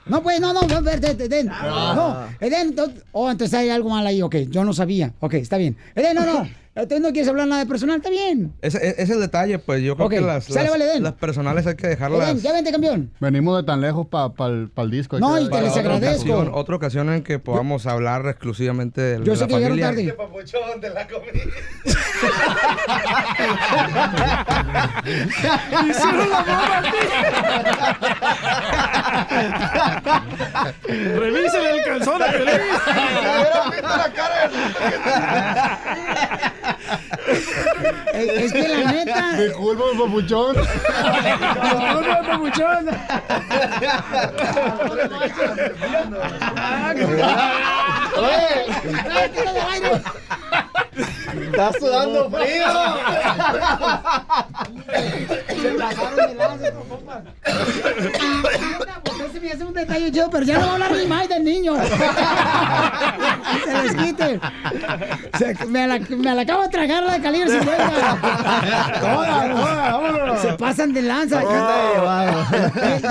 No, pues, no, no, no, Eden. No, Eden, no, oh, entonces hay algo mal ahí, ok, yo no sabía. Ok, está bien. Eden, no, no, entonces no quieres hablar nada de personal, está bien. Ese ese es el detalle, pues yo creo que las, sale, las, vale, las personales hay que dejarlas. Eden, ya vente, campeón. Venimos de tan lejos para el disco. No, y te les agradezco. ocasión, otra ocasión en que podamos hablar exclusivamente de, Yo de sé la que llegaron familia. tarde. de la comida. Hicieron la Revísele el calzón a Piolín. Es, es que la neta. Disculpa, papuchón. Disculpa, papuchón. Está sudando frío. Se pasaron de lanza, estos compas. Detalle chido, pero ya no va a hablar ni más del niño. se les quite. Se- me, la, me la acabo de tragar la de calibre 50. Toda, toda, vámonos. Se pasan de lanza. y,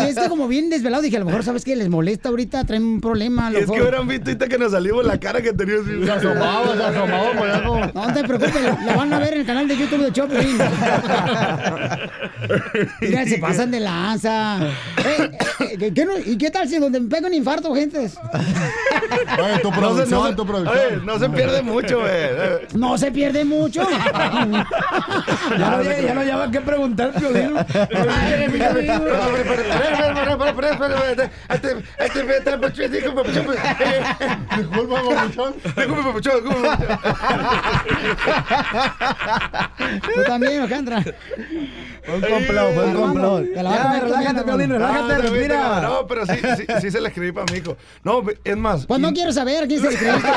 y es que como bien desvelado, dije, a lo mejor, ¿sabes qué? Les molesta ahorita, traen un problema. lo Y es que mejor. hubieran visto ahorita que nos salimos la cara que tenía así. Se asomaba, se asomaba por No te preocupes, lo, lo van a ver en el canal de YouTube de Choplin. Mira, se pasan de lanza. Eh, eh, ¿qué- qué ¿Y qué tal donde me pega un infarto, gentes? Oye, tu No se- producción, no se- tu producción. oye, no se pierde mucho, güey. No se pierde mucho. Ya no, ya no lleva que preguntar, Piolín. Disculpa, papuchón. Disculpe, papuchón, disculpe, papuchón. Tú también, Alejandra. Fue un complot, fue un complot. Relájate, Piolín, relájate, no, respira. No, pero sí, sí, sí se le escribí para mi hijo. No, es más. Pues no y- quiero saber a quién se le escribiste.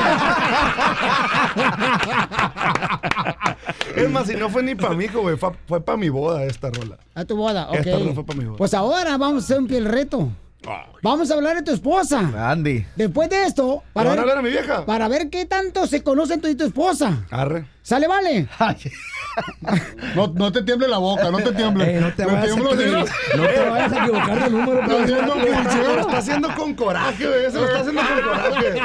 Es más, si no fue ni para mi hijo, güey, fue, fue para mi boda esta rola. A tu boda, ok. Esta rola fue para mi boda. Pues ahora vamos a hacer un piel reto. Vamos a hablar de tu esposa. Andy. Después de esto, para van a ver, hablar a mi vieja? para ver qué tanto se conocen tú y tu esposa. Arre. ¿Sale, vale? No, no te tiemble la boca, no te tiemble. Ey, no te vayas no te vayas a equivocar de número, Está haciendo Se lo está haciendo con coraje, güey. Se lo está haciendo con coraje.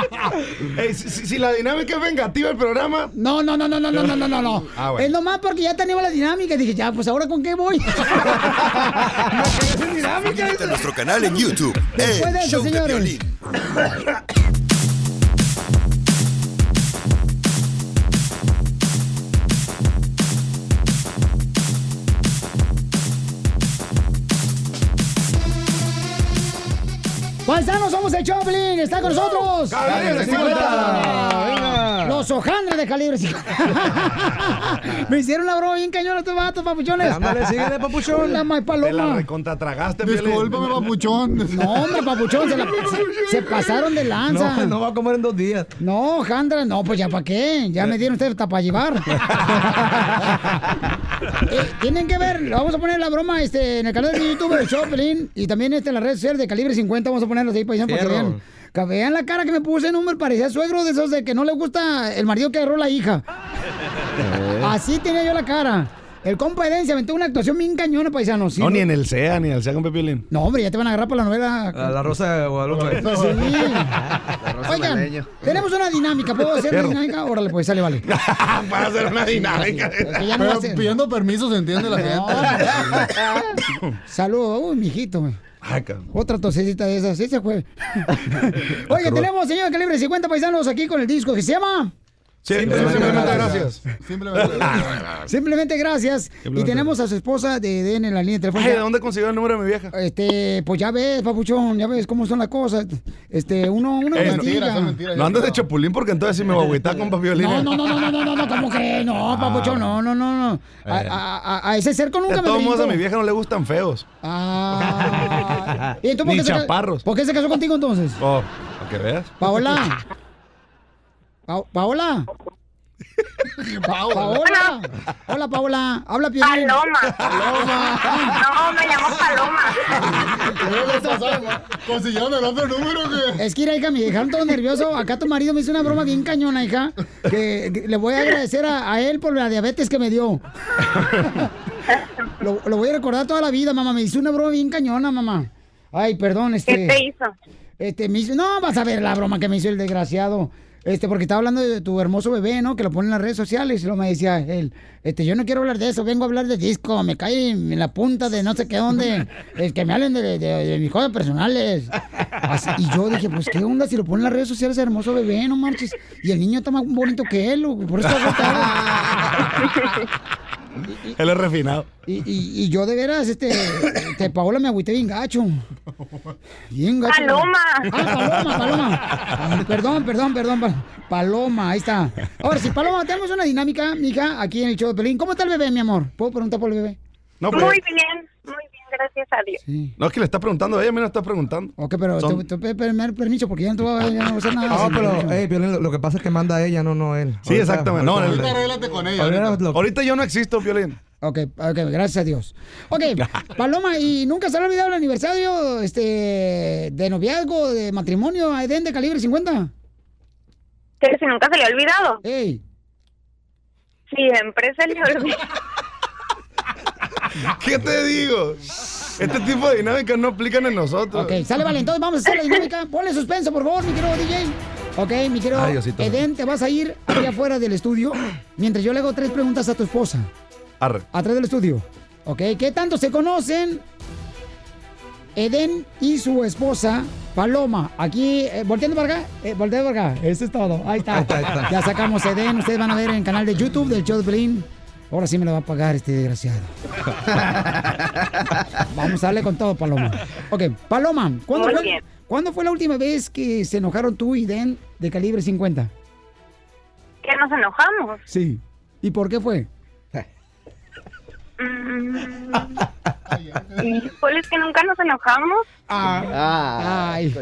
Ey, si, si- si la dinámica es vengativa el programa. No, no, no, no, no, no, no, no, no, no. Ah, bueno. Es nomás porque ya teníamos la dinámica. Dije, ya, pues ahora con qué voy. Suscríbete a nuestro canal en YouTube, Después de eso, Show de señores. Paisanos, somos el Choplin. Está con nosotros. Calibre de 50. Venga. Los hojandres de calibre 50. Me hicieron la broma bien cañón estos vatos, papuchones. Ándale, síguele, papuchón. La más Te la paloma. recontratragaste, Discúlpame, papuchón. No, hombre, papuchón, se, la- se- se pasaron de lanza. No, no va a comer en dos días. No, Jandra, no, pues ya para qué. Ya me dieron ustedes hasta para llevar. Eh, tienen que ver, vamos a poner la broma este, en el canal de YouTube de Choplin y también este, en las redes sociales de calibre 50. Vamos a ponerlos ahí para que vean. Que vean la cara que me puse, no me parecía suegro de esos de que no le gusta el marido que agarró la hija. Así tenía yo la cara. El compa Eden se aventó una actuación bien cañona, paisanos. ¿sí? No, ni en el SEA, ni en el SEA con Pepilín. No, hombre, ya te van a agarrar para la novela. A la rosa de Guadalupe. Sí. Oigan, tenemos una dinámica. ¿Puedo hacer una dinámica? Órale, pues sale, vale. Para hacer una dinámica. Que ya no va a Pero pidiendo permiso se entiende la gente. Saludos, uy, mijito. Ay, cabrón. Otra tosecita de esas, ese fue. Oiga, tenemos, señor calibre 50 paisanos aquí con el disco que se llama Sí, simplemente gracias. Simplemente. Simplemente Gracias. Y Simplemente tenemos a su esposa de Eden en la línea ¿de telefónica. dónde consiguió el número de mi vieja? Este, pues ya ves, papuchón, ya ves cómo son las cosas. Este, uno, uno Ey, no. No andes de chapulín porque entonces sí me voy a agüitar con Papiolín. No, no, no, no, no, no, no, no, ¿cómo que? No, papuchón, no, no, no, no. A, Eh. a- a- a ese cerco De nunca me todos modos, a mi vieja no le gustan feos. Ah. ¿Y entonces por Ni qué se. ¿Por qué se casó contigo entonces? Oh, para que veas. Paola. Pa- Paola. Pa- Paola. Hola, Paola. Habla Piolín. Paloma. Paloma. No, me llamo Paloma. ¿Consiguieron el otro número que? Es que, mira, hija, me dejaron todo nervioso. Acá tu marido me hizo una broma bien cañona, hija. Que, que le voy a agradecer a, a él por la diabetes que me dio. Lo, lo voy a recordar toda la vida, mamá. Me hizo una broma bien cañona, mamá. Ay, perdón, este. ¿Qué te hizo? Este, me hizo- no, vas a ver la broma que me hizo el desgraciado. Este, porque estaba hablando de tu hermoso bebé, ¿no? Que lo pone en las redes sociales. Y lo me decía él, este, yo no quiero hablar de eso, vengo a hablar de disco. Me cae en la punta de no sé qué dónde. Es que me hablen de, de- de mis cosas personales. Así- y yo dije, pues, ¿qué onda si lo pone en las redes sociales, hermoso bebé, no marches? Y el niño está más bonito que él, por eso Él es refinado. Y, y, y yo de veras, este, este, Paola me agüité bien gacho. Bien gacho. Paloma. Ah, Paloma, Paloma. Perdón, perdón, perdón. pa- Paloma, ahí está. Ahora sí, Paloma, tenemos una dinámica, mija, aquí en el show de Pelín. ¿Cómo está el bebé, mi amor? ¿Puedo preguntar por el bebé? No, pues, muy bien, gracias a Dios. no es que le está preguntando a ella, a mí no está preguntando. Ok, pero Son- te, te permiso porque ya no te voy a, no hacer nada. No, sin pero, permiso. eh, Piolín, lo, lo que pasa es que manda ella, no, no él. Sí, Ahorita- exactamente. No, ahorita- Ahorita arréglate con ella. ahorita ahorita. lo- Ahorita yo no existo, Violín. Ok, ok, gracias a Dios. Ok, Paloma, ¿y nunca se le ha olvidado el aniversario este, de noviazgo, de matrimonio a Eden de calibre 50? Que si nunca se le ha olvidado. ¡Ey! Siempre se le olvida. ¿Qué te digo? Este tipo de dinámicas no aplican en nosotros. Ok, sale, vale. Entonces vamos a hacer la dinámica. Ponle suspenso, por favor, mi querido DJ. Ok, mi querido Ay, Diosito. Eden, te vas a ir allá afuera del estudio mientras yo le hago tres preguntas a tu esposa. Arre. Atrás del estudio. Ok, ¿qué tanto se conocen Eden y su esposa Paloma? Aquí, eh, volteando para acá, eh, volteando para acá. Eso es todo. Ahí está. Ahí está, ahí está. Ya sacamos Eden. Ustedes van a ver en el canal de YouTube del show de Pelín. Ahora sí me lo va a pagar este desgraciado. Vamos a darle con todo, Paloma. Ok, Paloma, ¿cuándo Muy fue, bien. ¿cuándo fue la última vez que se enojaron tú y Den de calibre 50? Que nos enojamos. Sí. ¿Y por qué fue? Mm, Híjole, es que nunca nos enojamos. Ah, Ay.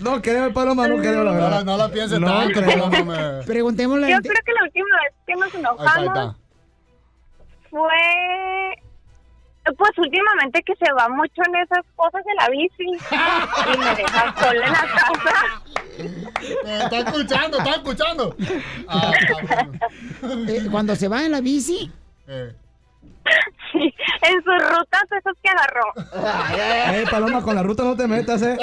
No, queremos Paloma, no queremos la No, la- verdad. no la pienses No, tanto, creo. no, Preguntémosle. Yo creo que la última vez que nos Ahí está, ahí enojamos está. Fue... Pues últimamente que se va mucho en esas cosas de la bici y me deja sola en la casa. Eh, Está escuchando, está escuchando. Ah. Eh, cuando se va en la bici, Sí, en sus rutas esas que agarró. Eh, Paloma, con la ruta no te metas, ¿eh?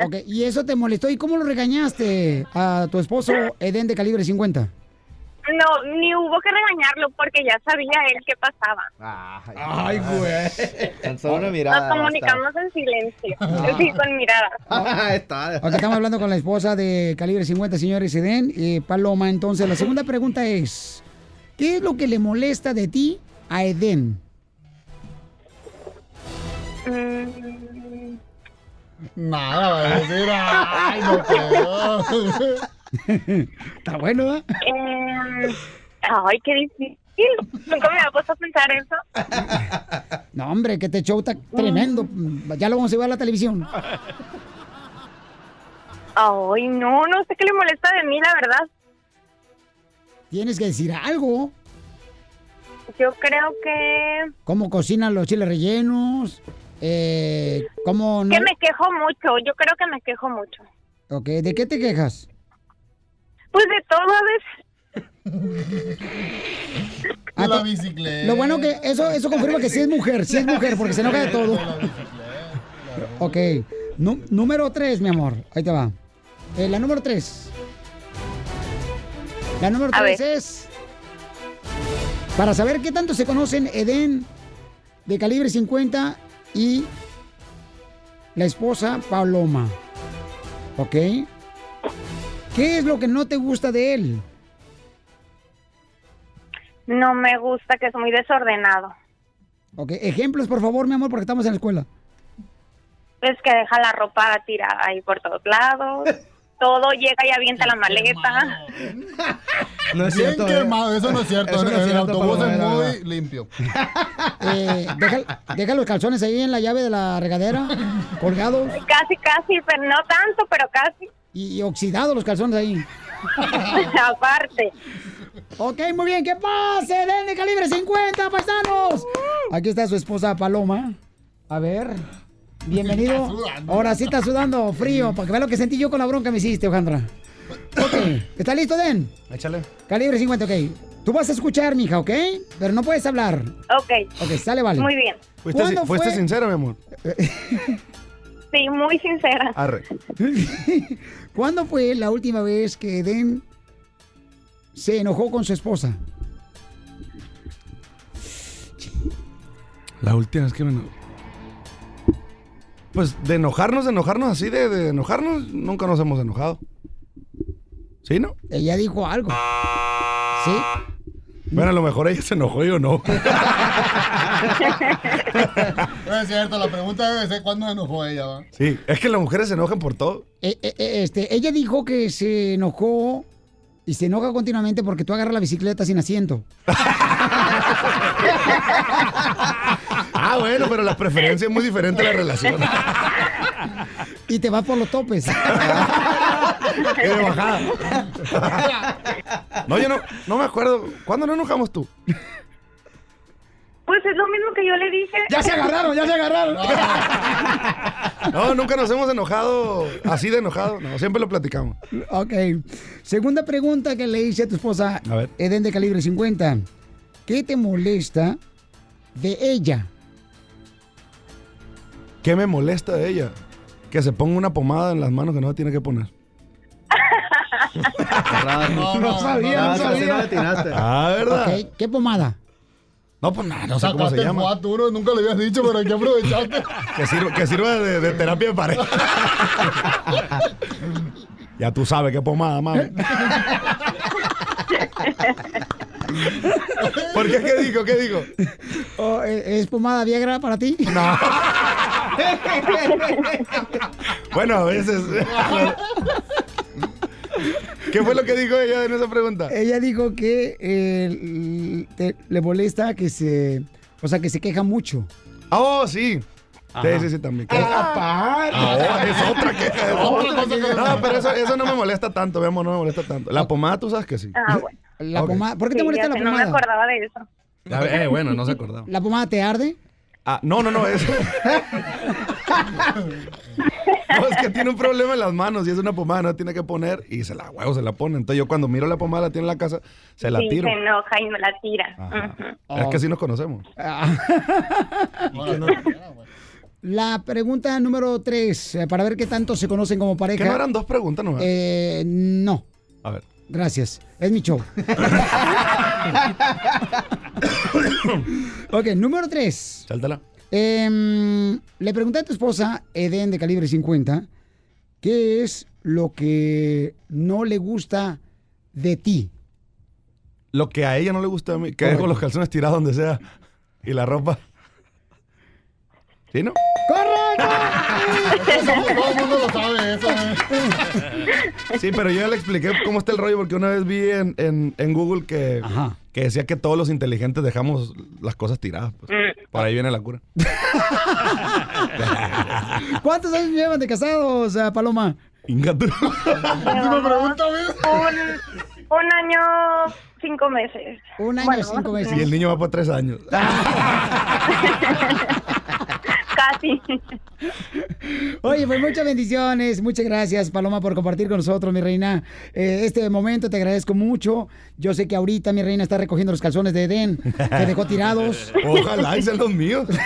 Ok, y eso te molestó. ¿Y cómo lo regañaste a tu esposo Eden de calibre 50? No, ni hubo que regañarlo porque ya sabía él qué pasaba. Ay, güey. Tan solo una Nos mirada. comunicamos en silencio. Sí, con miradas. Está. Ok, estamos hablando con la esposa de calibre 50, señores Eden. Eh, Paloma, entonces, la segunda pregunta es: ¿Qué es lo que le molesta de ti a Eden? Mm, Nada, va a decir, ay, no creo. Está bueno, ¿eh? eh, ay, qué difícil. Nunca me había puesto a pensar eso. No, hombre, que este show está tremendo. Ya lo vamos a ver a la televisión. Ay, no, no sé qué le molesta de mí, la verdad. Tienes que decir algo. Yo creo que... ¿Cómo cocinan los chiles rellenos? Eh, ¿Cómo no? Que me quejo mucho. Yo creo que me quejo mucho. Ok, ¿de qué te quejas? Pues de todo a veces. La bicicleta. Lo bueno que eso, eso confirma que sí es mujer, sí es mujer, porque se enoja de todo. Ok, Nu- número tres, mi amor. Ahí te va. Eh, la número tres. La número A tres ver. es... Para saber qué tanto se conocen Eden de calibre 50 y la esposa Paloma. ¿Ok? ¿Qué es lo que no te gusta de él? No me gusta que es muy desordenado. Ok, ejemplos, por favor, mi amor, porque estamos en la escuela. Es que deja la ropa tirada ahí por todos lados. Todo llega y avienta la maleta. No es Bien cierto. eh. quemado, eso no es cierto. No es el cierto, autobús es muy verdad. limpio. Eh, deja, deja los calzones ahí en la llave de la regadera, colgados Casi, casi, pero no tanto, pero casi. Y, y oxidados los calzones ahí. Aparte. Ok, muy bien, ¿qué pase? Den de calibre 50, paisanos. Aquí está su esposa Paloma. A ver, bienvenido. Ahora sí está sudando frío, para que vea lo que sentí yo con la bronca que me hiciste, Ojandra. Ok, ¿está listo, Den? Échale. Calibre 50, ok. Tú vas a escuchar, mija, ¿ok? Pero no puedes hablar. Ok. Ok, sale, vale. Muy bien. Fuiste, ¿Cuándo fuiste fue? sincera, mi amor. Sí, muy sincera. Arre. ¿Cuándo fue la última vez que Eden se enojó con su esposa? La última vez que me... eno- Pues de enojarnos, de enojarnos así, de, de enojarnos, nunca nos hemos enojado. ¿Sí, no? Ella dijo algo. ¿Sí? Bueno, a lo mejor ella se enojó y yo no. No es cierto, la pregunta debe ser cuándo se enojó ella, ¿va? Sí, es que las mujeres se enojan por todo. Eh, eh, eh, este, ella dijo que se enojó y se enoja continuamente porque tú agarras la bicicleta sin asiento. Ah, bueno, pero la preferencia es muy diferente a la relación. Y te vas por los topes. Es de bajada. No, yo no, no me acuerdo. ¿Cuándo nos enojamos tú? Pues es lo mismo que yo le dije. ¡Ya se agarraron, ya se agarraron! No, nunca nos hemos enojado así de enojado. No, siempre lo platicamos. Ok. Segunda pregunta que le hice a tu esposa, A ver. Eden de calibre 50. ¿Qué te molesta de ella? ¿Qué me molesta de ella? Que se ponga una pomada en las manos que no tiene que poner. No, no, sabía, no No, sabía. no le atinaste. Ah, ¿verdad? ¿Qué pomada? No, pues nada, no sé cómo se llama. duro, nunca lo habías dicho, pero hay que aprovechaste. Que sirva, que sirva de, de terapia de pareja. ya tú sabes qué pomada, mami. ¿Por qué? ¿Qué dijo? ¿Qué dijo? Oh, ¿e- ¿Es pomada Viagra para ti? No. Bueno, a veces. ¿Qué fue lo que dijo ella en esa pregunta? Ella dijo que eh, te- le molesta que se... O sea, que se queja mucho. Oh, sí. Sí, Ajá. sí, sí, también. Ah, Ah, es otra queja. es Otra otra. cosa que- No, pero eso, eso no me molesta tanto, mi amor, no me molesta tanto. La pomada, tú sabes que sí. Ah, bueno. La pomada... ¿Por qué te molesta la sé, no me pomada? acordaba de eso. Eh, bueno, no se acordaba. ¿La pomada te arde? Ah, no, no, no, eso. No, es que tiene un problema en las manos y es una pomada, no tiene que poner y se la huevo, se la pone. Entonces yo cuando miro la pomada la tiene en la casa, se la Sí, tiro. se enoja y no la tira. Es que así nos conocemos. La pregunta número tres, eh, para ver qué tanto se conocen como pareja. ¿Que no eran dos preguntas nomás? Eh, no. A ver. Gracias. Es mi show. ok, número tres. Sáltala. Em, le pregunté a tu esposa, Eden de calibre 50, ¿qué es lo que no le gusta de ti? Lo que a ella no le gusta a mí, que es con los calzones tirados donde sea y la ropa. ¿Sí, no? Todo el mundo lo sabe eso. Sí, pero yo ya le expliqué cómo está el rollo porque una vez vi en, en- en Google que, que decía que todos los inteligentes dejamos las cosas tiradas. pues. Por ahí viene la cura. ¿Cuántos años llevan de casados, eh, Paloma? Inga, tú. Llevamos un, un año, cinco meses. Un año, Bueno, cinco meses. Y el niño va por tres años. Casi. Oye, pues muchas bendiciones. Muchas gracias, Paloma, por compartir con nosotros, mi reina. Eh, este momento te agradezco mucho. Yo sé que ahorita mi reina está recogiendo los calzones de Eden que dejó tirados. Ojalá y sean los míos.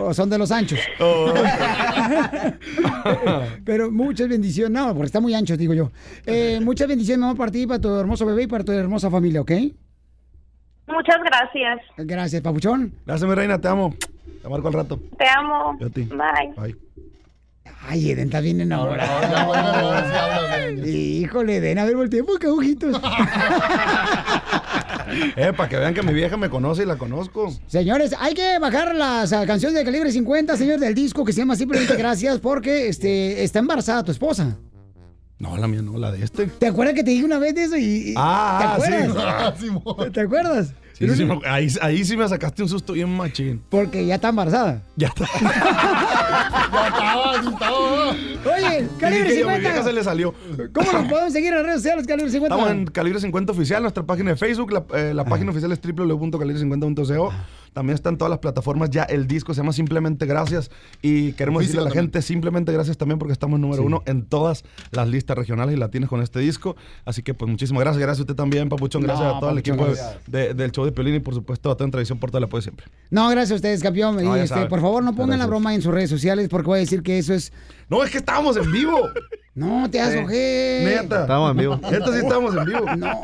O son de los anchos. Oh. Pero muchas bendiciones. No, porque está muy ancho, digo yo. Eh, muchas bendiciones, mamá, para ti, para tu hermoso bebé y para tu hermosa familia, ¿ok? Muchas gracias. Gracias, papuchón. Gracias, mi reina, te amo. Te marco al rato. Te amo. Yo a ti. Bye. Ay, Eden está bien enamorado. Híjole, Eden, a ver, volteé porque agujitos. Eh, para que vean que mi vieja me conoce y la conozco. Señores, hay que bajar las ah, canciones de calibre 50, señor, del disco que se llama Simplemente Gracias, porque este, está embarazada tu esposa. No, la mía no, la de este. ¿Te acuerdas que te dije una vez de eso y... y- Ah, ¿Te sí. acuerdas? ¿Te acuerdas? Sí, sí, me- ahí, ahí sí me sacaste un susto bien machín. Porque ya está embarazada. Ya está. Oye, calibre Y dije yo, mi 50. vieja se le salió. ¿Cómo nos podemos seguir en las redes sociales, calibre 50? Estamos en Calibre 50 Oficial, nuestra página de Facebook. La, eh, la página oficial es www.calibre50.co. También está en todas las plataformas ya el disco, se llama Simplemente Gracias. Y queremos decirle a la gente simplemente gracias también porque estamos número uno en todas las listas regionales y latinas con este disco. Así que pues muchísimas gracias. Gracias a usted también, Papuchón. Gracias No, a todo el equipo de- del show de Piolín y por supuesto a todo en Tradición por todo el apoyo siempre. No, gracias a ustedes, campeón. No, Y, este, por favor, no pongan la broma en sus redes sociales porque voy a decir que eso es... No, es que estábamos en vivo. No, te hagas ojé. Neta. Estamos en vivo. Neta, sí estamos en vivo. No.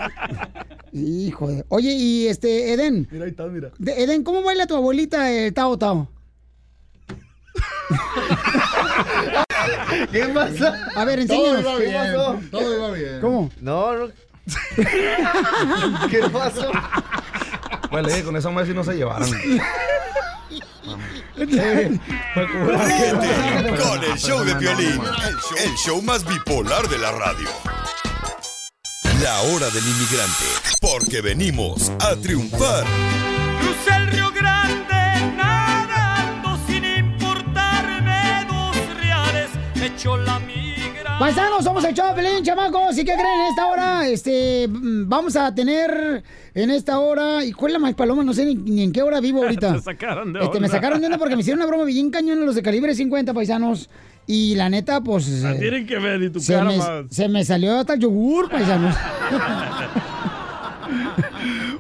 Hijo de... Oye, y este, Eden. Mira, ahí está, mira. de- Eden, ¿cómo baila tu abuelita el Tao Tao? ¿Qué pasa? A ver, Todo enséñanos. iba ¿Qué bien. pasó? Todo iba bien. ¿Cómo? No, no. ¿Qué pasó? Pues le dije, con esa madre sí no se llevaron. Con el show de Piolín, el show, más bipolar de la radio. La hora del inmigrante, porque venimos a triunfar. Crucé el Río Grande nadando sin importarme dos reales. Echó la migra. Paisanos, somos el Choplin, chamacos. ¿Y qué creen? En esta hora, este, mm, vamos a tener en esta hora, y cuál es la más paloma, no sé ni, ni en qué hora vivo ahorita. Te sacaron de Este, me onda. sacaron de onda porque me hicieron una broma bien cañona los de calibre 50, paisanos. Y la neta, pues. La eh, tienen que ver y tu se, cara me, más. se me salió hasta el yogur, paisanos.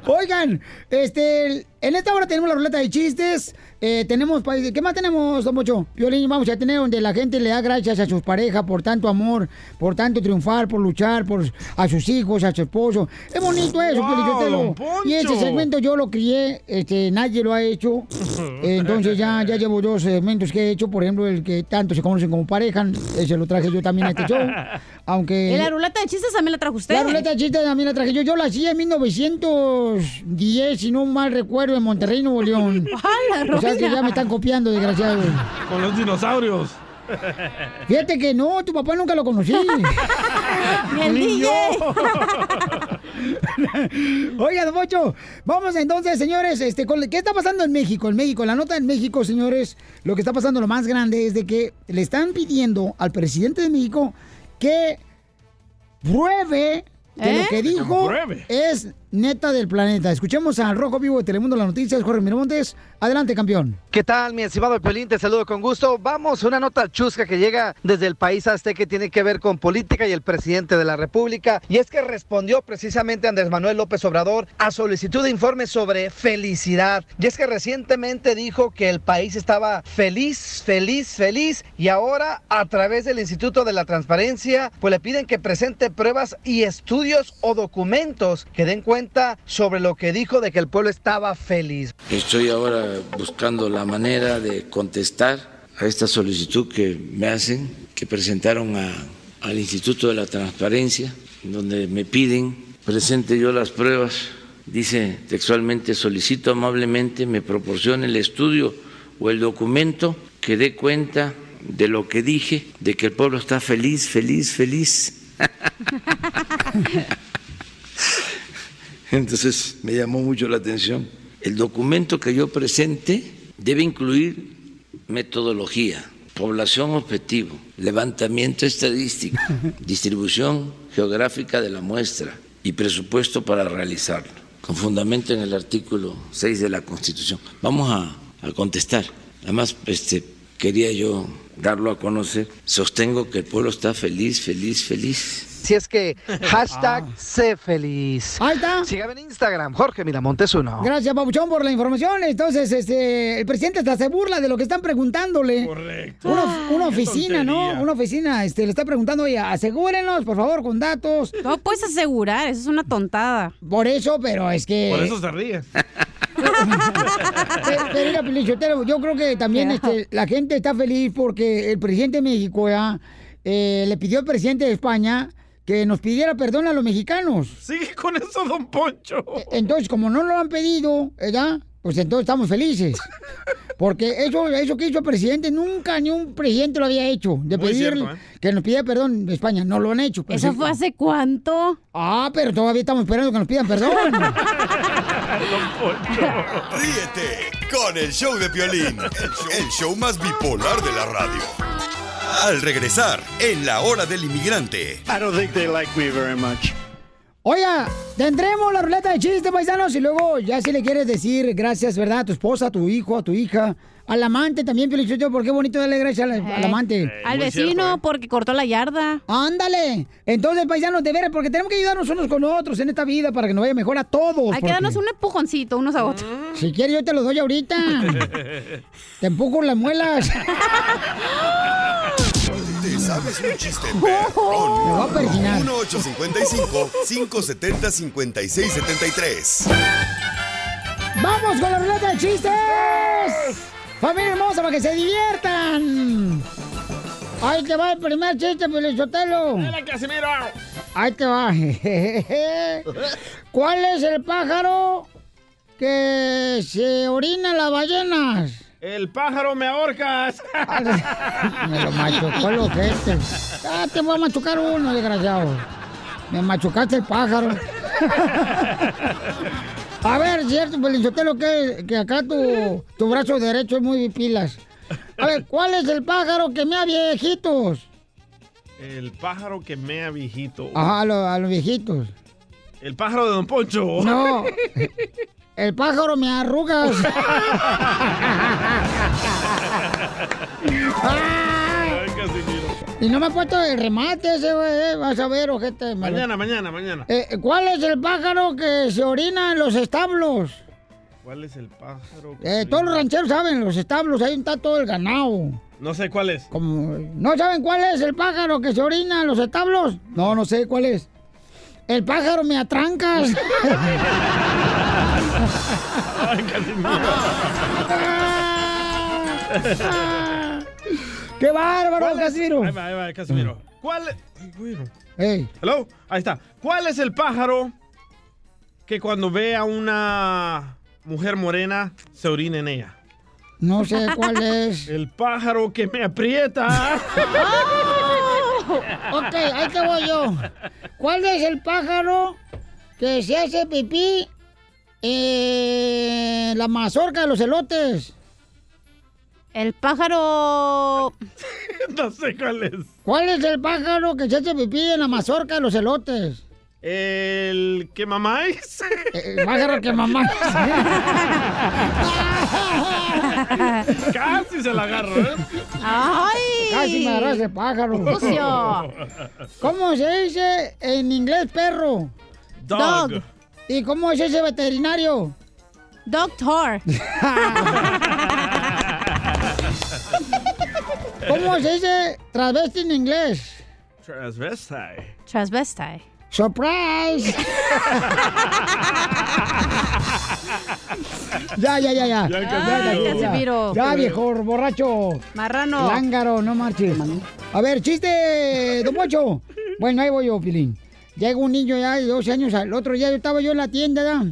Oigan, este, en esta hora tenemos la ruleta de chistes. Eh, tenemos, ¿qué más tenemos, Don Mocho? Violín, vamos a tener donde la gente le da gracias a sus parejas por tanto amor, por tanto triunfar, por luchar, por a sus hijos, a su esposo. Es bonito eso, Wow. Y ese segmento yo lo crié, este, nadie lo ha hecho. Entonces ya, ya llevo dos segmentos que he hecho, por ejemplo, el que tanto se conocen como pareja, ese lo traje yo también a este show. Aunque... ¿Y la ruleta de chistes también la trajo usted? La ruleta de chistes también la traje yo. Yo la hacía en 1910, si no mal recuerdo, en Monterrey, Nuevo León. ¡Hala, O sea que ya me están copiando, desgraciado. Con los dinosaurios. Fíjate que no, tu papá nunca lo conocí. Ni el Ni DJ. Oiga, Don Pocho, vamos entonces, señores, este, ¿qué está pasando en México? En México, la nota en México, señores, lo que está pasando, lo más grande es de que le están pidiendo al presidente de México que pruebe que ¿Eh? lo que dijo es neta del planeta. Escuchemos al Rojo Vivo de Telemundo las noticias, Jorge Miramontes. Adelante, campeón. ¿Qué tal, mi estimado Pelín? Te saludo con gusto. Vamos, una nota chusca que llega desde el país azteca que tiene que ver con política y el presidente de la República. Y es que respondió precisamente Andrés Manuel López Obrador a solicitud de informe sobre felicidad. Y es que recientemente dijo que el país estaba feliz, feliz, feliz. Y ahora, a través del Instituto de la Transparencia, pues le piden que presente pruebas y estudios o documentos que den cuenta sobre lo que dijo de que el pueblo estaba feliz. Estoy ahora buscando la manera de contestar a esta solicitud que me hacen, que presentaron a- al Instituto de la Transparencia, donde me piden presente yo las pruebas. Dice textualmente, solicito amablemente me proporcione el estudio o el documento que dé cuenta de lo que dije, de que el pueblo está feliz, feliz, feliz. Entonces me llamó mucho la atención. El documento que yo presente debe incluir metodología, población objetivo, levantamiento estadístico, distribución geográfica de la muestra y presupuesto para realizarlo, con fundamento en el artículo 6 de la Constitución. Vamos a, a contestar. Además, este, quería yo darlo a conocer. Sostengo que el pueblo está feliz, feliz, feliz. Si es que hashtag sé feliz. Ahí está. Sígame en Instagram, Jorge Miramontes uno. Gracias, Pabuchón, por la información. Entonces, este, el presidente hasta se burla de lo que están preguntándole. Correcto. Una, una Qué oficina, ¿no? Una oficina, este, le está preguntando, oye, asegúrenos, por favor, con datos. No puedes asegurar, eso es una tontada. Por eso, pero es que... Por eso se ríe. Pero, mira, yo creo que también este, la gente está feliz porque el presidente de México ya, eh, le pidió al presidente de España que nos pidiera perdón a los mexicanos. Sigue con eso, don Poncho. Entonces, como no lo han pedido, ¿verdad? Pues entonces estamos felices. Porque eso, eso que hizo el presidente, nunca ni un presidente lo había hecho. De Muy pedir cierto, ¿eh? que nos pidiera perdón España. No lo han hecho. ¿Eso sí- fue hace cuánto? Ah, pero todavía estamos esperando que nos pidan perdón. Ríete con el show de Piolín, el show, más bipolar de la radio. Al regresar, en la hora del inmigrante. I don't think they like me very much. Oiga, tendremos la ruleta de chistes, paisanos, y luego ya si le quieres decir gracias, ¿verdad? A tu esposa, a tu hijo, a tu hija, al amante también, Feliciteo, porque qué bonito darle gracias al, al amante. Al vecino porque cortó la yarda. Ándale. Entonces, paisanos, de veras, porque tenemos que ayudarnos unos con otros en esta vida para que nos vaya mejor a todos. Hay que darnos un empujoncito unos a otros. Si quieres, yo te lo doy ahorita. te empujo las muelas. ¿Te sabes un chiste Me voy a perrón? persinar. 1-855-570-5673. ¡Vamos con la ruleta de chistes! ¡Familia hermosa, para que se diviertan! Ahí te va el primer chiste, Pelizotelo. ¡Dale, Casimiro! Ahí te va. ¿Cuál es el pájaro que se orina las ballenas? El pájaro me ahorcas. Me lo machucó el ojete. Ah, te voy a machucar uno, desgraciado. Me machucaste el pájaro. A ver, cierto, Pelinchotelo, que, que acá tu, tu brazo derecho es muy pilas. A ver, ¿cuál es el pájaro que mea viejitos? El pájaro que mea viejito. Ajá, a, los- a los viejitos. El pájaro de Don Poncho. No. El pájaro me arrugas. Ay. Y no me ha puesto el remate ese, güey. eh, Vas a ver, ojete. Mañana, mañana, mañana. Eh, ¿Cuál es el pájaro que se orina en los establos? ¿Cuál es el pájaro? Eh, todos los rancheros saben, los establos, ahí está todo el ganado. No sé cuál es. Como, ¿No saben cuál es el pájaro que se orina en los establos? No, no sé cuál es. El pájaro me atrancas. Ay, Casimiro. ¡Qué bárbaro, ¿Cuál Casimiro! Ahí va, ahí va, Casimiro. ¿Cuál es? Ay, güero. Ey, Hello, ahí está. ¿Cuál es el pájaro que cuando ve a una mujer morena se orina en ella? no sé cuál es. El pájaro que me aprieta. Ok, ahí te voy yo. ¿Cuál es el pájaro que se hace pipí en la mazorca de los elotes? El pájaro. no sé cuál es. ¿Cuál es el pájaro que se hace pipí en la mazorca de los elotes? El que mamáis. El pájaro que mamáis. Casi se la agarro, ¿eh? ¡Ay! Casi me agarras el pájaro. Sucio. ¿Cómo se dice en inglés perro? Dog. Dog. ¿Y cómo se dice veterinario? Doctor. ¿Cómo se dice travesti en inglés? Transvestite. Transvestite. ¡Surprise! ya, ya, ya, ya. Ya, viejo borracho. Marrano. Lángaro, no marches. A ver, chiste, don Pocho. Bueno, ahí voy yo, Pilín. Llega un niño ya de 12 años. El otro día yo estaba yo en la tienda, ¿ya?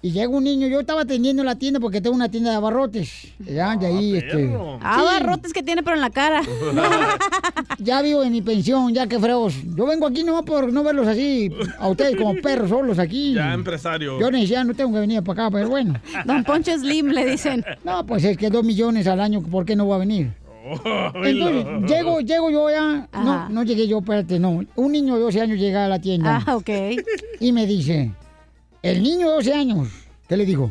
Y llega un niño, yo estaba atendiendo la tienda porque tengo una tienda de abarrotes. Ya, de ahí, este. Ah, Sí. barrotes que tiene, pero en la cara. Ya vivo en mi pensión, ya que freos. Yo vengo aquí nomás por no verlos así, a ustedes como perros solos aquí. Ya, empresario. Yo ni ya no tengo que venir para acá, pero bueno. Don Poncho Slim, le dicen. No, pues es que dos millones al año, ¿por qué no va a venir? Entonces, llego, llego yo ya. No, Ajá. no llegué yo, espérate, no. Un niño de 12 años llega a la tienda. Ah, ok. Y me dice, el niño de 12 años, ¿qué le dijo?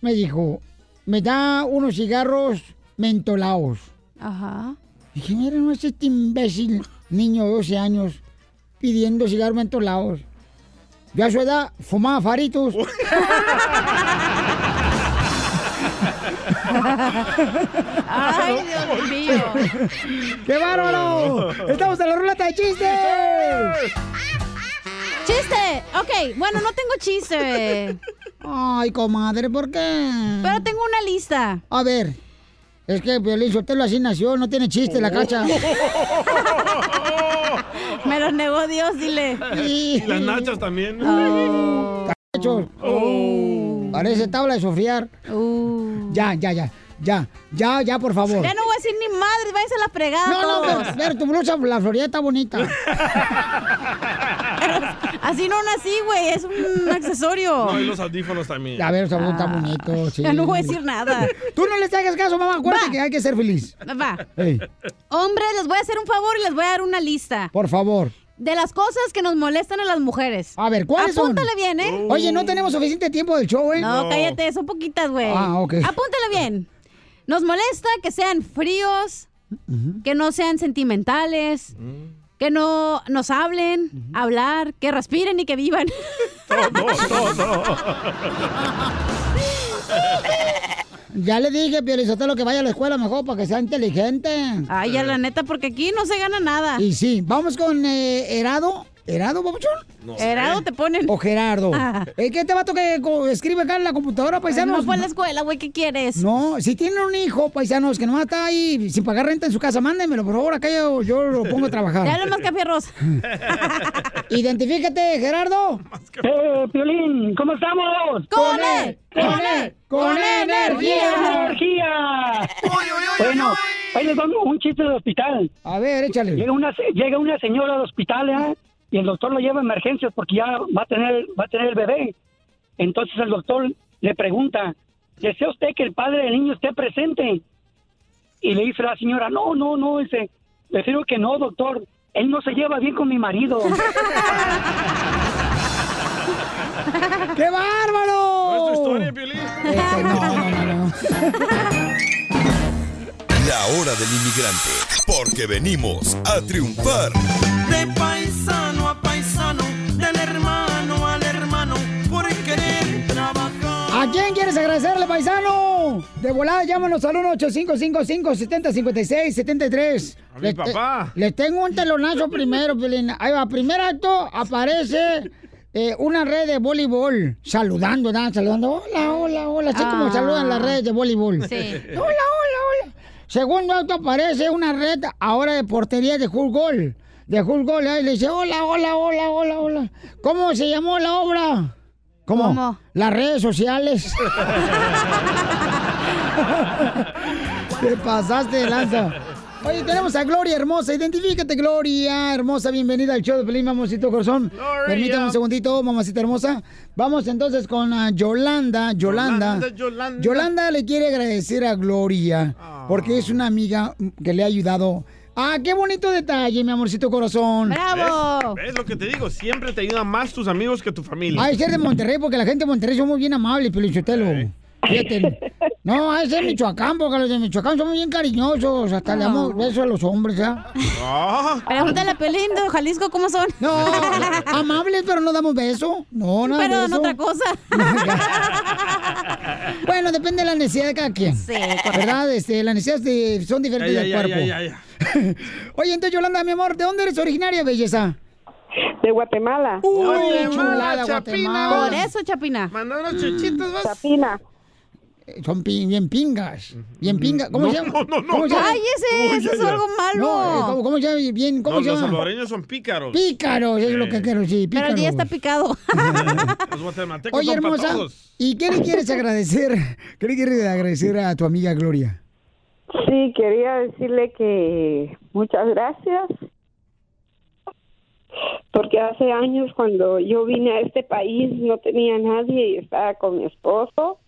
Me dijo, me da unos cigarros mentolados. Ajá. Dije, mira, no es este imbécil niño de 12 años pidiendo cigarros mentolados. Yo a su edad fumaba faritos. Ay, Dios mío. ¡Qué bárbaro! ¡Estamos en la ruleta de chistes! ¡Chiste! Ok, bueno, no tengo chiste. Ay, comadre, ¿por qué? Pero tengo una lista. A ver, es que Violín Sotelo así nació, no tiene chiste la cacha. Me los negó Dios, dile. Y las nachas también. Cachos. Parece tabla de sofriar. Ya, ya, ya. Ya, ya, ya, por favor. Ya no voy a decir ni madre, váyanse a la fregada No, no, todos. pero, pero tu blusa, la Florida está bonita. Así no nací, güey, es un accesorio. No, y los audífonos también. A ver, está está bonito, sí. Ya no voy a decir nada. Tú no les hagas caso, mamá. Acuérdate Va. que hay que ser feliz. Va. Hombre, les voy a hacer un favor y les voy a dar una lista. por favor. De las cosas que nos molestan a las mujeres. A ver, ¿cuáles son? Apúntale bien, ¿eh? Oye, no tenemos suficiente tiempo del show, ¿eh? No, cállate, son poquitas, güey. Ah, ok. Apúntale bien. Nos molesta que sean fríos, que no sean sentimentales, que no nos hablen, hablar, que respiren y que vivan. Ya le dije, Piolizotelo, que vaya a la escuela mejor para que sea inteligente. Ay, ya la neta, porque aquí no se gana nada. Y sí, vamos con eh, Herado. ¿Herado, papuchón? No sé. Herado te ponen. O Gerardo. Ah. ¿Es que este vato que co- escribe acá en la computadora, paisanos? No fue a la escuela, güey, ¿qué quieres? No, si tienen un hijo, paisanos, que nomás está ahí sin pagar renta en su casa, mándenmelo, por favor, acá yo, yo lo pongo a trabajar. Te hablo más café arroz. Identifícate, Gerardo. Eh, Piolín, ¿cómo estamos? ¡Con él! ¡Con él! ¡Con energía! energía! Bueno, ahí les damos un chiste del hospital. A ver, échale. Llega una, se- llega una señora al hospital ¿eh? Y el doctor lo lleva a emergencias porque ya va a tener va a tener el bebé. Entonces el doctor le pregunta, ¿desea usted que el padre del niño esté presente? Y le dice la señora, no, no, no, dice, prefiero que no, doctor. Él no se lleva bien con mi marido. ¡Qué bárbaro! ¿No es tu historia, Piolín? Este, no, no, no, no. La hora del inmigrante, porque venimos a triunfar. De paisano De volada, llámanos al 1-855-570-5673. A mi papá. Les tengo un telonazo primero, Piolín. Ahí va, primer acto, aparece eh, una red de voleibol. Saludando, ¿verdad? Saludando. Hola, hola, hola. Así como Ah. saludan las redes de voleibol. Sí. Hola, hola, hola. Segundo acto aparece una red ahora de portería de fútbol. De fútbol, ahí le dice, hola, hola, hola, hola, hola. ¿Cómo se llamó la obra? ¿Cómo? ¿Cómo? Las redes sociales. Te pasaste de lanza. Oye, tenemos a Gloria Hermosa. Identifícate, Gloria Hermosa. Bienvenida al show de Pelín, mamacito corazón. Gloria. Permítame un segundito, mamacita hermosa. Vamos entonces con ah, Yolanda. Yolanda. Yolanda, Yolanda. Yolanda le quiere agradecer a Gloria porque es una amiga que le ha ayudado Ah, qué bonito detalle, mi amorcito corazón. ¿Ves? ¿Ves lo que te digo? Siempre te ayudan más tus amigos que tu familia. Ay, ser de Monterrey, porque la gente de Monterrey somos bien amables, Pelichotelo. Fíjate. No, que ser Michoacán, porque los de Michoacán somos bien cariñosos. Hasta le damos besos a los hombres, ¿ya? Pregúntale a Pelín de Jalisco cómo son. No, amables, pero no damos beso. No, nada Pero de en eso. otra cosa. Bueno, depende de la necesidad de cada quien. Sí, correcto. ¿Verdad? Este, las necesidades de- son diferentes Ya, del cuerpo. ya. Oye, entonces, Yolanda, mi amor, ¿de dónde eres originaria, belleza? De Guatemala. Uy, Guatemala, chulada, Chapina. Guatemala. Por eso, Chapina. Manda unos chuchitos, vas. Chapina. Eh, Son pi- bien pingas. Bien pingas. ¿Cómo No, se llama? no, no, no. ¿Cómo se llama? Cállese, eso es algo malo. No, eh, ¿cómo, cómo se llama? Bien, ¿Cómo No, se los llama? salvadoreños son pícaros. Pícaros, es lo que quiero decir. Pero el día está picado. Los guatemaltecos Oye, son hermosa, todos. ¿y qué le quieres agradecer? ¿Qué le quieres agradecer a tu amiga Gloria? Sí, quería decirle que muchas gracias. Porque hace años cuando yo vine a este país no tenía nadie y estaba con mi esposo,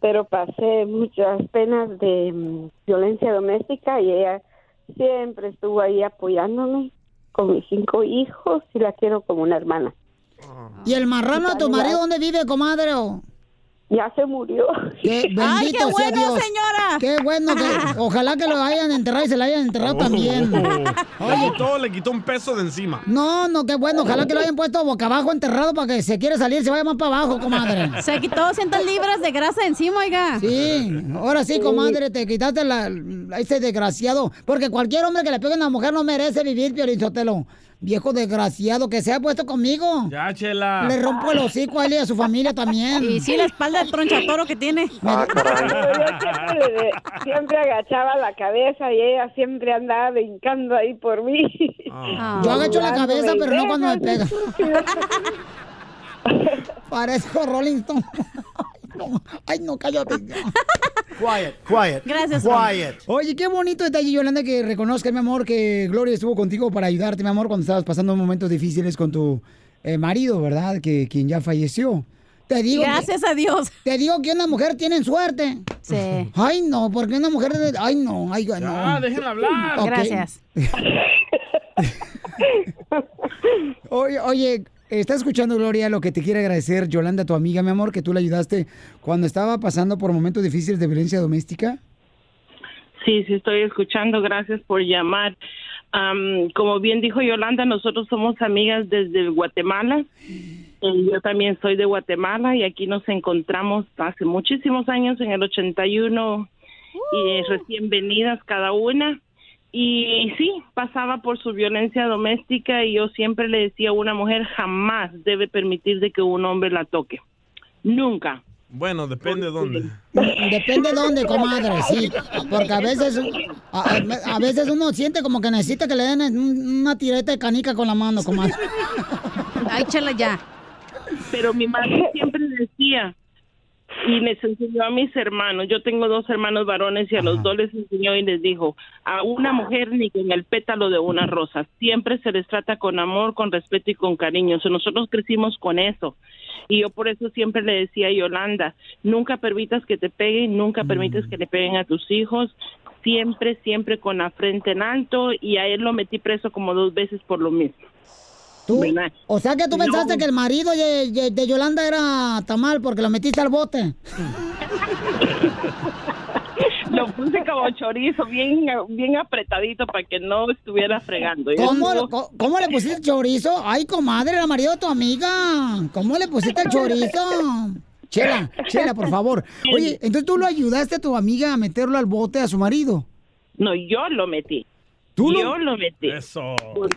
pero pasé muchas penas de mm, violencia doméstica y ella siempre estuvo ahí apoyándome con mis cinco hijos y la quiero como una hermana. ¿Y el marrano de tu marido dónde vive, comadre? o? Ya se murió. Qué bendito Ay, qué sea bueno, Dios. señora. Qué bueno que ojalá que lo hayan enterrado y se lo hayan enterrado también. Oh. Le quitó, le quitó un peso de encima. No, no, qué bueno. Ojalá que lo hayan puesto boca abajo enterrado para que se quiere salir, se vaya más para abajo, comadre. Se quitó 200 libras de grasa encima, oiga. Sí, ahora sí, comadre, te quitaste la, ese desgraciado. Porque cualquier hombre que le pegue a una mujer no merece vivir, Piolizotelo. Viejo desgraciado, que se ha puesto conmigo. Ya, chela. Le rompo el hocico a él y a su familia también. Y sí, la espalda de tronchatoro que tiene. Pero yo siempre, siempre agachaba la cabeza y ella siempre andaba brincando ahí por mí. Ah. Yo agacho la cabeza, pero no cuando me pega. Parezco Rolling Stone. Ay, no, cállate. Quiet, quiet. Gracias, Quiet. Oye, qué bonito detalle, Yolanda, que reconozca, mi amor, que Gloria estuvo contigo para ayudarte, mi amor, cuando estabas pasando momentos difíciles con tu eh, marido, ¿verdad? Que quien ya falleció. Te digo. Gracias a Dios. Te digo que una mujer tiene suerte. Sí. Ay, no, porque una mujer. de- Ay, no, ay, no. Ya, déjenla hablar. Gracias. Oye, oye, está escuchando, Gloria, lo que te quiere agradecer Yolanda, tu amiga, mi amor, que tú le ayudaste cuando estaba pasando por momentos difíciles de violencia doméstica. Sí, sí, estoy escuchando. Gracias por llamar. Am, como bien dijo Yolanda, nosotros somos amigas desde Guatemala. Y yo también soy de Guatemala y aquí nos encontramos hace muchísimos años, en el 81, y recién venidas cada una. Y sí, pasaba por su violencia doméstica y yo siempre le decía a una mujer jamás debe permitir de que un hombre la toque. Nunca. Bueno, depende de dónde. Depende de dónde, comadre, sí. Porque a veces, a, veces uno siente como que necesita que le den un- una tireta de canica con la mano, comadre. Ay, chala ya. Pero mi madre siempre decía, y les enseñó a mis hermanos, yo tengo dos hermanos varones y a los dos les enseñó y les dijo, a una mujer ni con el pétalo de una rosa, siempre se les trata con amor, con respeto y con cariño. O sea, nosotros crecimos con eso. Y yo por eso siempre le decía a Yolanda, nunca permitas que te peguen, nunca permitas que le peguen a tus hijos, siempre, siempre con la frente en alto. Y a él lo metí preso como dos veces por lo mismo. ¿Tú? ¿Verdad? O sea que tú No. pensaste que el marido de, de- de Yolanda era tamal porque lo metiste al bote. Lo puse como chorizo, bien, bien apretadito para que no estuviera fregando. ¿Cómo, cómo le pusiste chorizo? Ay, comadre, era marido de tu amiga. ¿Cómo le pusiste el chorizo? Chela, Chela, por favor. Oye, entonces tú lo ayudaste a tu amiga a meterlo al bote a su marido. No, yo lo metí. ¿Tú yo lo metí. Eso. Por-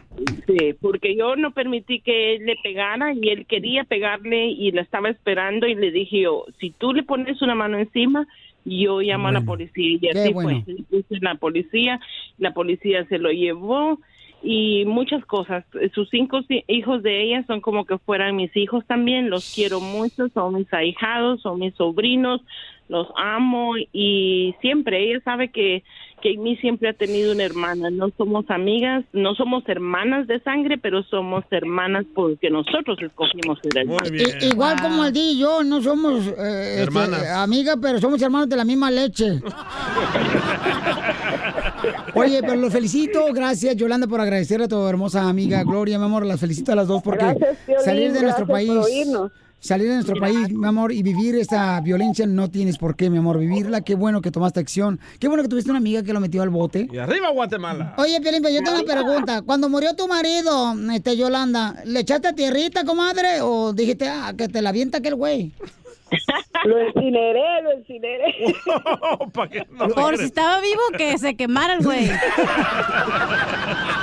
sí, porque yo no permití que él le pegara y él quería pegarle y la estaba esperando y le dije yo, si tú le pones una mano encima, yo llamo a la policía. Y así bueno. fue. La policía, la policía se lo llevó y muchas cosas. Sus cinco hi- hijos de ella son como que fueran mis hijos también. Los quiero mucho, son mis ahijados, son mis sobrinos, los amo y siempre ella sabe que mí siempre ha tenido una hermana. No somos amigas, no somos hermanas de sangre, pero somos hermanas porque nosotros escogimos ser hermanas. I- igual como el día y yo, no somos eh, este, Hermanas. amigas, pero somos hermanos de la misma leche. Oye, pero los felicito. Gracias, Yolanda, por agradecerle a tu hermosa amiga Gloria, mi amor. Las felicito a las dos porque Gracias, Piolín, salir de nuestro país. por oírnos. Salir de nuestro país, mi amor, y vivir esta violencia no tienes por qué, mi amor, vivirla. Qué bueno que tomaste acción. Qué bueno que tuviste una amiga que lo metió al bote. Y arriba Guatemala. Oye, Piolín, yo tengo una pregunta. Cuando murió tu marido, este, Yolanda, ¿le echaste tierrita, comadre? ¿O dijiste, ah, que te la avienta aquel güey? Lo incineré, lo incineré. Por si estaba vivo, que se quemara el güey.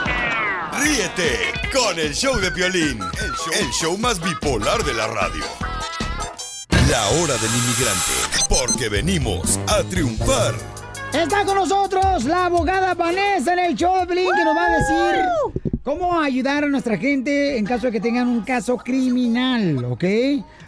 Ríete con el show de Piolín, el show, el show más bipolar de la radio. La hora del inmigrante, porque venimos a triunfar. Está con nosotros la abogada Vanessa en el show de Piolín, que nos va a decir cómo ayudar a nuestra gente en caso de que tengan un caso criminal, ¿ok?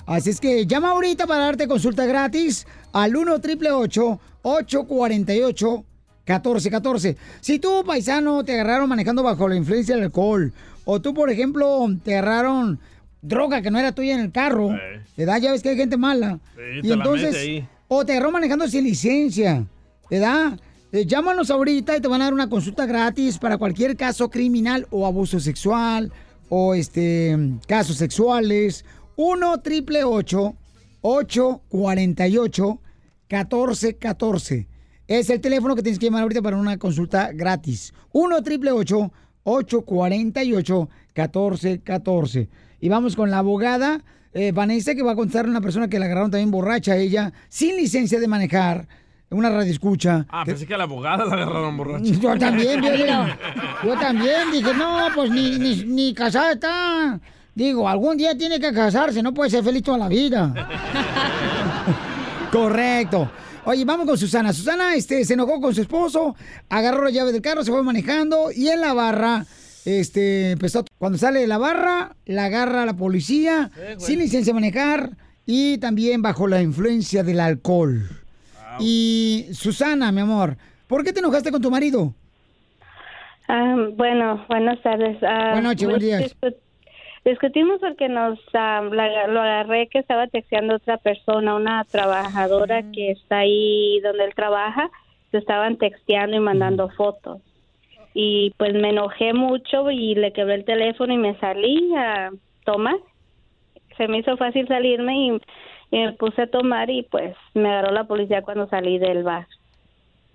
Así es que llama ahorita para darte consulta gratis al 1 888 848 1414. Si tú, paisano, te agarraron manejando bajo la influencia del alcohol, o tú, por ejemplo, te agarraron droga que no era tuya en el carro, ¿verdad? Ya ves que hay gente mala. Sí, te la mete ahí. o te agarró manejando sin licencia, ¿verdad? Eh, llámanos ahorita y te van a dar una consulta gratis para cualquier caso criminal o abuso sexual o este casos sexuales. 1 triple 848 1414. Es el teléfono que tienes que llamar ahorita para una consulta gratis. 1 triple 848 1414. Y vamos con la abogada eh, Vanessa que va a contar a una persona que la agarraron también borracha ella, sin licencia de manejar, una radio escucha. Ah, pensé que a la abogada la agarraron borracha. Yo también, Violín. Yo también dije, no, pues ni, ni, ni casada está. Digo, algún día tiene que casarse, no puede ser feliz toda la vida. Correcto. Oye, vamos con Susana. Susana este, se enojó con su esposo, agarró la llave del carro, se fue manejando y en la barra, este, empezó. Cuando sale de la barra, la agarra la policía, sin licencia de manejar y también bajo la influencia del alcohol. Y Susana, mi amor, ¿por qué te enojaste con tu marido? Ah, bueno, buenas tardes. Ah, Buenas noches, buenos días. discu- discutimos porque nos la- lo agarré que estaba texteando otra persona, una trabajadora que está ahí donde él trabaja, se estaban texteando y mandando fotos. Y pues me enojé mucho y le quebré el teléfono y me salí a tomar. Se me hizo fácil salirme y, y me puse a tomar y pues me agarró la policía cuando salí del bar.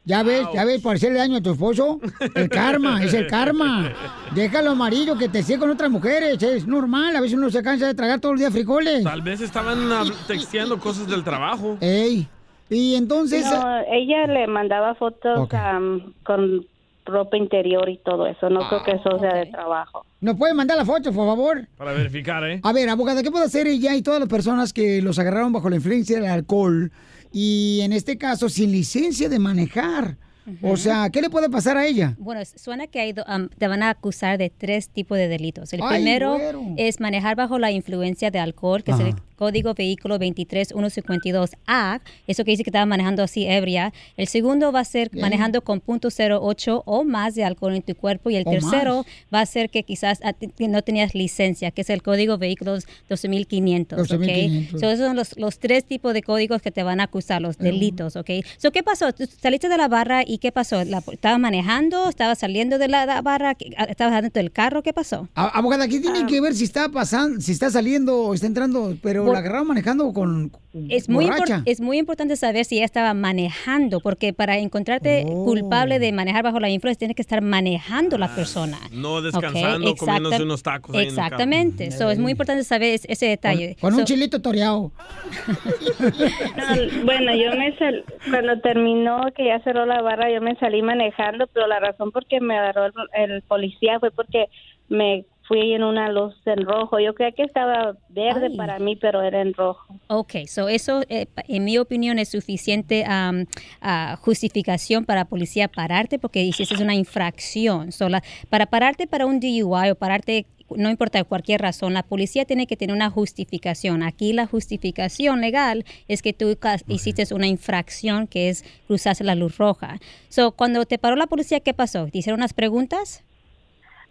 Ya ves, ya ves, por hacerle daño a tu esposo. El karma, es el karma. Déjalo amarillo que te siga con otras mujeres. Es normal, a veces uno se cansa de tragar todo el día frijoles. Tal vez estaban texteando cosas del trabajo. Ey, y entonces... No, ella le mandaba fotos am, con ropa interior y todo eso. No creo que eso sea de trabajo. ¿Nos puede mandar la foto, por favor? Para verificar, ¿eh? A ver, abogada, ¿qué puede hacer ella y todas las personas que los agarraron bajo la influencia del alcohol y en este caso sin licencia de manejar? O sea, ¿qué le puede pasar a ella? Bueno, suena que hay am, te van a acusar de tres tipos de delitos. El Ay, primero güero. es manejar bajo la influencia de alcohol, que Ajá. Código Vehículo 23152A. Eso que dice que estaba manejando así ebria. El segundo va a ser Bien. manejando con punto .08 o más de alcohol en tu cuerpo. Y el O tercero más. va a ser que quizás no tenías licencia, que es el Código Vehículos 12500. ¿ok? 12.500. So, esos son los, los tres tipos de códigos que te van a acusar, los delitos, ¿ok? So, ¿Qué pasó? Tú saliste de la barra y ¿qué pasó? La- ¿Estabas manejando? ¿Estabas saliendo de la, la barra? ¿Qué- ah, ¿Estabas adentro del carro? ¿Qué pasó? Abogada, ¿qué Ah. tiene que ver si está pasando, si está saliendo o está entrando? Pero Por- la agarraron manejando con Es muy, borracha. es muy importante saber si ella estaba manejando, porque para encontrarte Oh. culpable de manejar bajo la influencia, tienes que estar manejando la persona. No descansando, Exacta- comiéndose unos tacos ahí en el carro. Exactamente. So, es muy importante saber es- ese detalle. Con un So- chilito toreado. No, bueno, yo me sal- cuando terminó que ya cerró la barra, yo me salí manejando, pero la razón por qué me agarró el, el policía fue porque me fui en una luz en rojo. Yo creía que estaba verde Ay. para mí, pero era en rojo. Ok, so eso, eh, en mi opinión, es suficiente am, ah, justificación para policía pararte porque hiciste una infracción. So, la- para pararte para un DUI o pararte, no importa cualquier razón, la policía tiene que tener una justificación. Aquí la justificación legal es que tú hiciste una infracción que es cruzarse la luz roja. So, cuando te paró la policía, ¿qué pasó? ¿Te hicieron unas preguntas?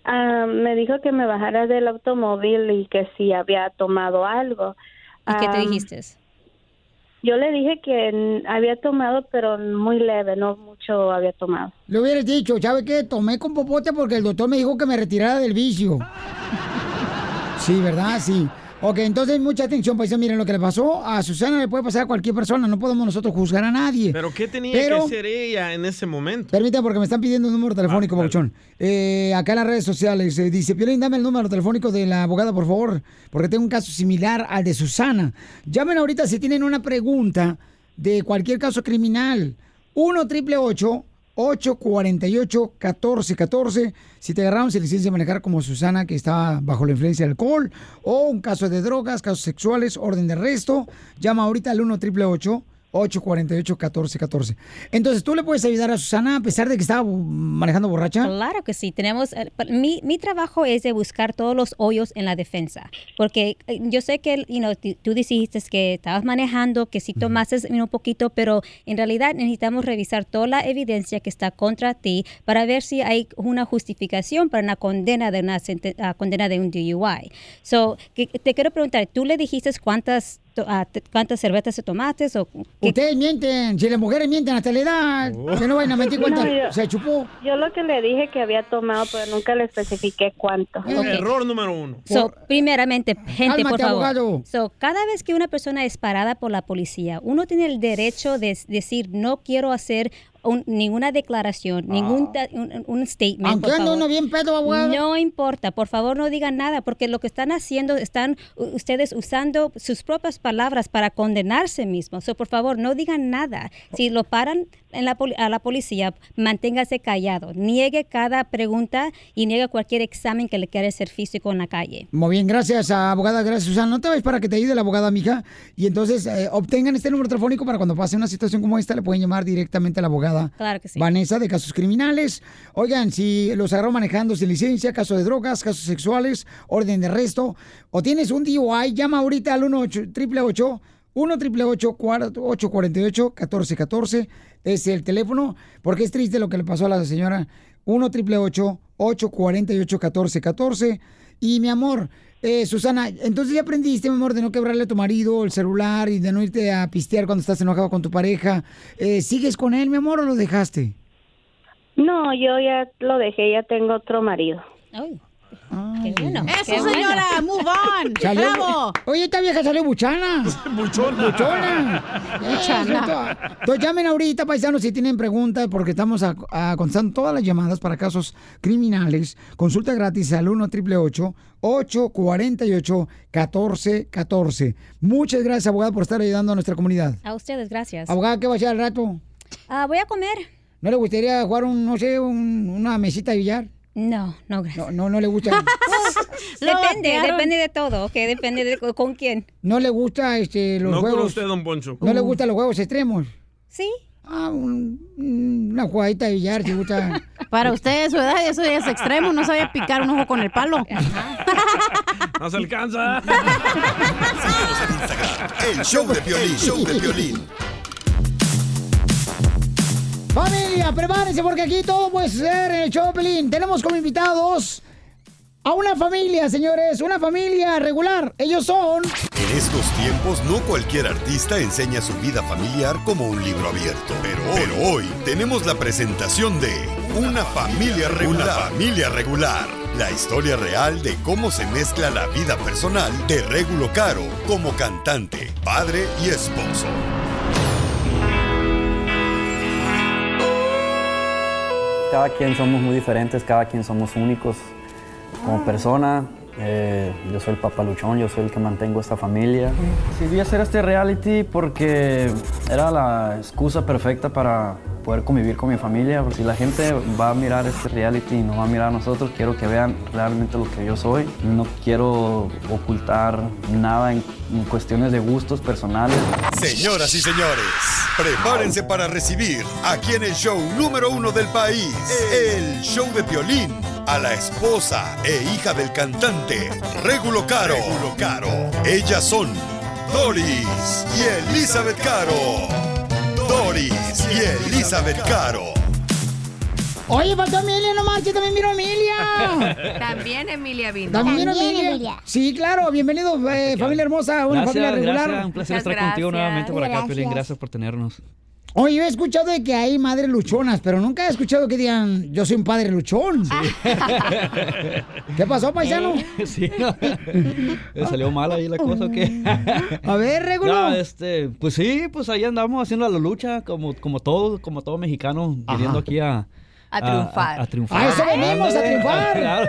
Ah, me dijo que me bajara del automóvil y que si había tomado algo. ¿Y qué te Ah, dijiste? Yo le dije que había tomado, pero muy leve, no mucho había tomado. Le hubieras dicho, ¿sabe qué? Tomé con popote porque el doctor me dijo que me retirara del vicio. Sí, ¿verdad? Sí. Ok, entonces mucha atención, paisano. Miren lo que le pasó a Susana, le puede pasar a cualquier persona. No podemos nosotros juzgar a nadie. ¿Pero qué tenía Pero- que hacer ella en ese momento? Permítame, porque me están pidiendo un número telefónico, Pabuchón. Eh, acá en las redes sociales. eh, dice, Piolín, dame el número telefónico de la abogada, por favor, porque tengo un caso similar al de Susana. Llamen ahorita si tienen una pregunta de cualquier caso criminal. 1 triple 848 1414 Si te agarraron sin licencia de manejar como Susana, que está bajo la influencia del alcohol, o un caso de drogas, casos sexuales, orden de arresto, llama ahorita al 1 triple 848-1414. Entonces, ¿tú le puedes ayudar a Susana a pesar de que estaba manejando borracha? Claro que sí. Tenemos, eh, mi, mi trabajo es de buscar todos los hoyos en la defensa, porque eh, yo sé que you know, tú dijiste que estabas manejando, que sí tomaste un poquito, pero en realidad necesitamos revisar toda la evidencia que está contra ti para ver si hay una justificación para una condena de una ah, condena de un DUI. So, que- te quiero preguntar, ¿tú le dijiste cuántas cuántas cervezas te tomaste o qué- Ustedes mienten, si las mujeres mienten hasta la edad, que no vayan a mentir cuánto No, yo- se chupó. Yo lo que le dije que había tomado, pero nunca le especifiqué cuánto. Error número uno. So, primeramente, gente, por favor. So, cada vez que una persona es parada por la policía, uno tiene el derecho de decir, no quiero hacer un- ninguna declaración, ningún ta- un, un statement. Aunque por favor. uno bien pedo, abogado. No importa, por favor no digan nada, porque lo que están haciendo, están ustedes usando sus propias palabras para condenarse mismos. So, por favor, no digan nada. Si lo paran en la a la policía, manténgase callado. Niegue cada pregunta y niegue cualquier examen que le quiera hacer físico en la calle. Muy bien, gracias, abogada. Gracias, Susana. No te vayas para que te ayude la abogada, mija. Y entonces eh, obtengan este número telefónico para cuando pase una situación como esta, le pueden llamar directamente a la abogada Claro que sí. Vanessa de casos criminales. Oigan, si los agarró manejando sin licencia, caso de drogas, casos sexuales, orden de arresto, o tienes un DUI, llama ahorita al 1 888 1 888 848 1414 es el teléfono, porque es triste lo que le pasó a la señora. 1 888 848 1414 Y mi amor, eh, Susana, entonces ya aprendiste, mi amor, de no quebrarle a tu marido el celular y de no irte a pistear cuando estás enojado con tu pareja. Eh, ¿Sigues con él, mi amor, o lo dejaste? No, yo ya lo dejé, ya tengo otro marido. Qué bueno. Eso, qué bueno. señora, move on. Salió- Bravo. Oye, esta vieja salió buchana. Buchona. Buchona. Buchana. Entonces llamen ahorita, paisanos, si tienen preguntas, porque estamos a, a- contestando todas las llamadas para casos criminales. Consulta gratis al 1 888 848 1414 Muchas gracias, abogada, por estar ayudando a nuestra comunidad. A ustedes, gracias. Abogada, ¿qué va a hacer al rato? Ah, voy a comer. ¿No le gustaría jugar un, no sé, un- una mesita de billar? No, no, gracias. No, no, no le gusta. depende, depende de todo, ¿ok? Depende de co- con quién. No le gusta este, los No con juegos. usted, don Poncho. No le gustan los juegos extremos. Sí. Ah, un- una jugadita de billar, si gusta. Para usted, su edad, eso ya es extremo. No sabía picar un ojo con el palo. No se alcanza. El show de Piolín, show de Piolín. Familia, prepárense porque aquí todo puede ser en el Pelín. Tenemos como invitados a una familia, señores, una familia regular. Ellos son... En estos tiempos no cualquier artista enseña su vida familiar como un libro abierto. Pero pero hoy tenemos la presentación de Una familia regular. Una familia regular. La historia real de cómo se mezcla la vida personal de Regulo Caro como cantante, padre y esposo. Cada quien somos muy diferentes, cada quien somos únicos como persona. Eh, yo soy el papaluchón, yo soy el que mantengo esta familia. Decidí hacer este reality porque era la excusa perfecta para poder convivir con mi familia. Si la gente va a mirar este reality y no va a mirar a nosotros, quiero que vean realmente lo que yo soy. No quiero ocultar nada en, en cuestiones de gustos personales. Señoras y señores, prepárense para recibir aquí en el show número uno del país, el show de Piolín, a la esposa e hija del cantante Regulo Caro. Regulo Caro. Ellas son Doris y Elizabeth Caro. Doris y Elizabeth Caro. Oye, faltó Emilia, no manches, también miro a Emilia. También Emilia vino. También miro a Emilia. Sí, claro, bienvenido, eh, familia hermosa, una Gracias, familia regular. gracias. Un placer estar contigo nuevamente por acá, Piolín. Gracias por tenernos. Oye, yo he escuchado de que hay madres luchonas, pero nunca he escuchado que digan, yo soy un padre luchón. ¿Qué pasó, paisano? Sí, ¿Le salió mal ahí la cosa o qué? A ver, Regulo. No, este, pues sí, pues ahí andamos haciendo la lucha, como, como todo, como todo mexicano, viniendo aquí a... A triunfar. A, a triunfar. A eso venimos, a triunfar. Claro.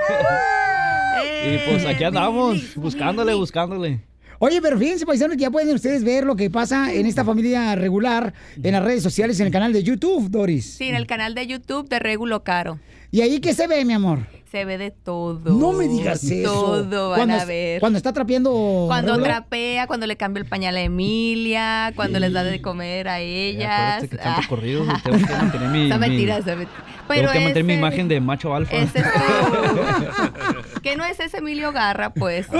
Y pues aquí andamos, buscándole, buscándole. Oye, pero fíjense, paisanos, que ya pueden ustedes ver lo que pasa en esta familia regular en las redes sociales, en el canal de YouTube, Doris. Sí, en el canal de YouTube de Regulo Caro. ¿Y ahí qué se ve, mi amor? Se ve de todo. No me digas eso. Todo van Cuando a ver. Cuando está trapeando. Cuando Regulo. trapea, cuando le cambia el pañal a Emilia, cuando les da de comer a ellas. Acuérdate que canto corridos y tengo que mantener mi... Mi- mentira, esa mentira. Tengo Pero que mantener mi imagen de macho alfa. ese es que no es ese Emilio Garra, pues.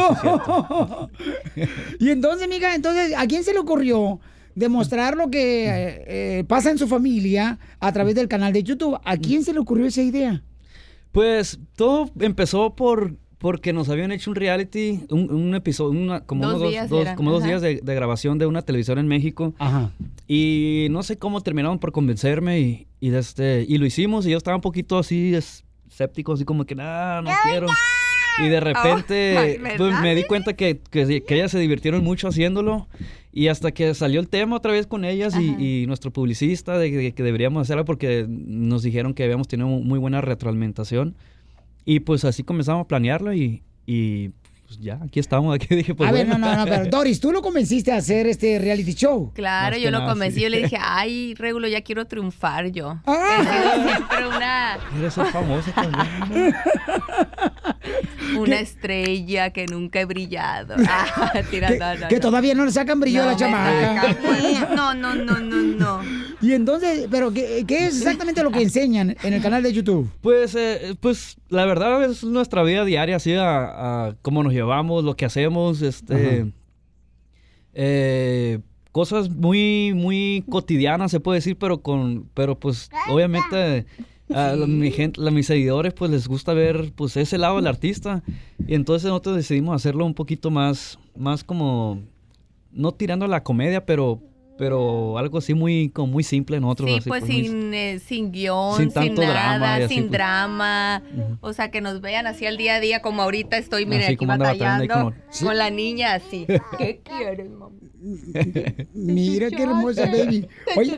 Y entonces, mija, entonces, ¿a quién se le ocurrió demostrar lo que eh, eh, pasa en su familia a través del canal de YouTube? ¿A quién se le ocurrió esa idea? Pues todo empezó por porque nos habían hecho un reality, un, un episodio, una- como Dos unos dos, días dos- como dos días de, de grabación de una televisora en México. Ajá. Y no sé cómo terminaron por convencerme y, y, de este, y lo hicimos y yo estaba un poquito así es- escéptico, así como que nada, no quiero. Y de repente ay, pues, me di cuenta que, que, que ellas se divirtieron mucho haciéndolo. Y hasta que salió el tema otra vez con ellas y, y nuestro publicista de, que- que deberíamos hacerlo porque nos dijeron que habíamos tenido muy buena retroalimentación. Y pues así comenzamos a planearlo y, y pues ya, aquí estamos. Aquí dije, pues a ver, no, no, no, pero Doris, tú lo convenciste a hacer este reality show. Claro, Más yo lo nada, convencí, sí. yo le dije, ay, Regulo, ya quiero triunfar yo. Ah. Siempre una, Eres el famoso también. una estrella que nunca he brillado. Ah, tira, Que, no, no, que todavía no le sacan brillo a la chamaca. No, no, no, no, no. Y entonces, pero ¿qué, qué es exactamente lo que enseñan en el canal de YouTube? Pues, eh, pues la verdad es nuestra vida diaria, así a, a cómo nos llevamos, lo que hacemos, este, eh, cosas muy, muy cotidianas se puede decir, pero con, pero pues obviamente a la- mi gente, la- mis seguidores pues les gusta ver pues ese lado del artista. Y entonces nosotros decidimos hacerlo un poquito más, más como, no tirando a la comedia, pero, pero algo así muy, como muy simple nosotros. Sí, así, pues muy- sin, eh, sin guion, Sin sin, tanto nada, drama así, sin pues. drama. O sea, que nos vean así al día a día, como ahorita estoy, mire, Así aquí batallando con la niña así. ¿Qué quieres, mamá? Mira qué hermosa baby. Oye,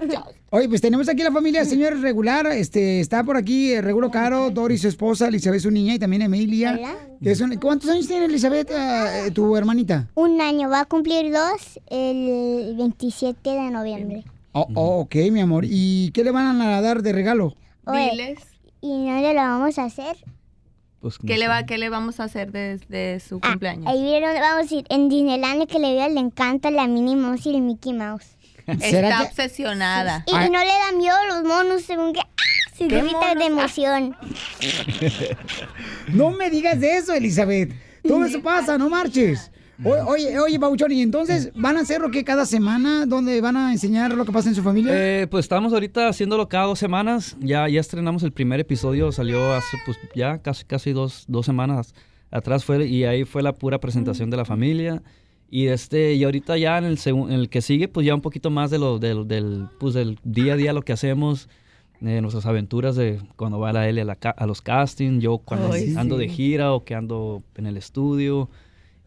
oye, pues tenemos aquí la familia señor regular. Este, está por aquí eh, Regulo Caro, Doris, su esposa, Elizabeth, su niña, y también Emilia. que son- ¿Cuántos años tiene Elizabeth, eh, tu hermanita? Un año, va a cumplir dos el 27 de noviembre. Oh, oh, ok, mi amor. ¿Y qué le van a dar de regalo? Oye, Diles. ¿Y dónde lo vamos a hacer? pues, ¿Qué le, va, ¿Qué le vamos a hacer desde su Ah, cumpleaños? Ahí vieron, vamos a ir en Disneyland que le veo, le encanta la Minnie Mouse y el Mickey Mouse. Está obsesionada. Y, y no le dan miedo los monos según que ¡ah! se ¿Qué grita de emoción. No me digas de eso, Elizabeth. Todo eso pasa, no marches. O- Oye, oye, Pauchón, ¿y entonces van a hacer lo que cada semana? donde van a enseñar lo que pasa en su familia? Eh, pues estamos ahorita haciéndolo cada dos semanas. Ya, ya estrenamos el primer episodio, salió hace pues ya casi, casi dos, dos semanas atrás fue y ahí fue la pura presentación de la familia. Y este, y ahorita ya en el, en el que sigue, pues ya un poquito más de lo, del, del, pues del día a día lo que hacemos, eh, nuestras aventuras de cuando va la L a, la ca- a los castings, yo cuando Ay, ando sí. de gira o que ando en el estudio.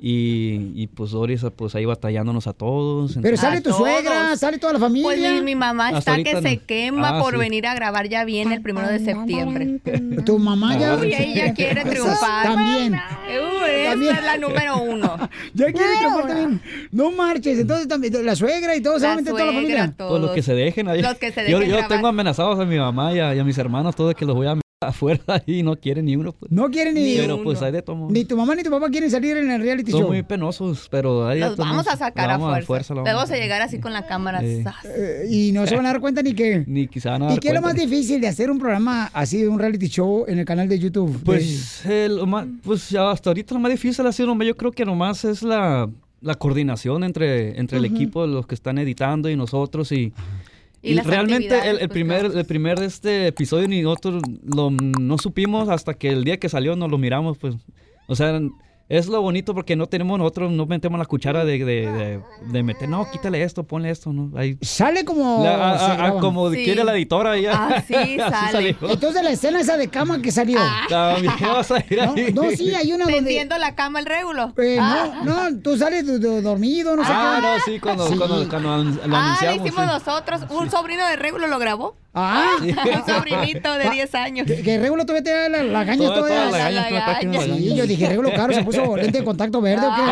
Y, y pues Doris pues ahí batallándonos a todos. Pero sale tu suegra, sale toda la familia. Pues mi, mi mamá Hasta está que se quema Ah, por sí. venir a grabar ya bien el primero de septiembre. Tu mamá ya. Uy, ella quiere triunfar. También. Uy, esa También. es la número uno. Ya quiere triunfar también. No marches. Entonces también la suegra y todo, La solamente toda la familia. todos. Pues los que se dejen ahí. Los que se yo dejen yo tengo amenazados a mi mamá y a, y a mis hermanos, todos que los voy a afuera y no quieren ni uno. Pues. No quieren ni. Pero pues hay de todo. Ni tu mamá ni tu papá quieren salir en el reality Son show. muy penosos, pero ahí Los vamos a sacar a fuerza. Luego vamos a- llegar así con la cámara. Eh. Eh, y no se van a dar cuenta ni que. Ni quizá van a ¿Y qué es lo más difícil de hacer un programa así, un reality show en el canal de YouTube? Pues, eh, lo más- pues ya hasta ahorita lo más difícil ha sido, yo creo que nomás es la, la coordinación entre, entre el equipo, los que están editando y nosotros y, Y realmente el, actividades, el pues, primer, el primer este episodio ni nosotros lo, no supimos hasta que el día que salió nos lo miramos, pues. O sea, es lo bonito porque no tenemos nosotros, no metemos la cuchara de, de, de- de meter, no, quítale esto, ponle esto, ¿no? Ahí, Sale como. La- a- a- como quiere la editora ya. Ah, sí, Así sale. salió. Entonces la escena esa de cama que salió. También vas a ir No, ahí. no, sí, hay una donde. Tendiendo la cama el régulo. Eh, Ah. no, no, tú sales dormido, no sé Ah, qué. no, sí, cuando, Sí. cuando, cuando an- lo Ah, lo anunciamos. hicimos sí. nosotros. Un sobrino de Régulo lo grabó. Ah, Un sobrinito de Ah, 10 años. Que, que Regulo todavía te da la, la gaña Toda- todavía. toda la gaña, toda la gaña. Sí, yo dije, Regulo caro, se puso lente de contacto verde o qué.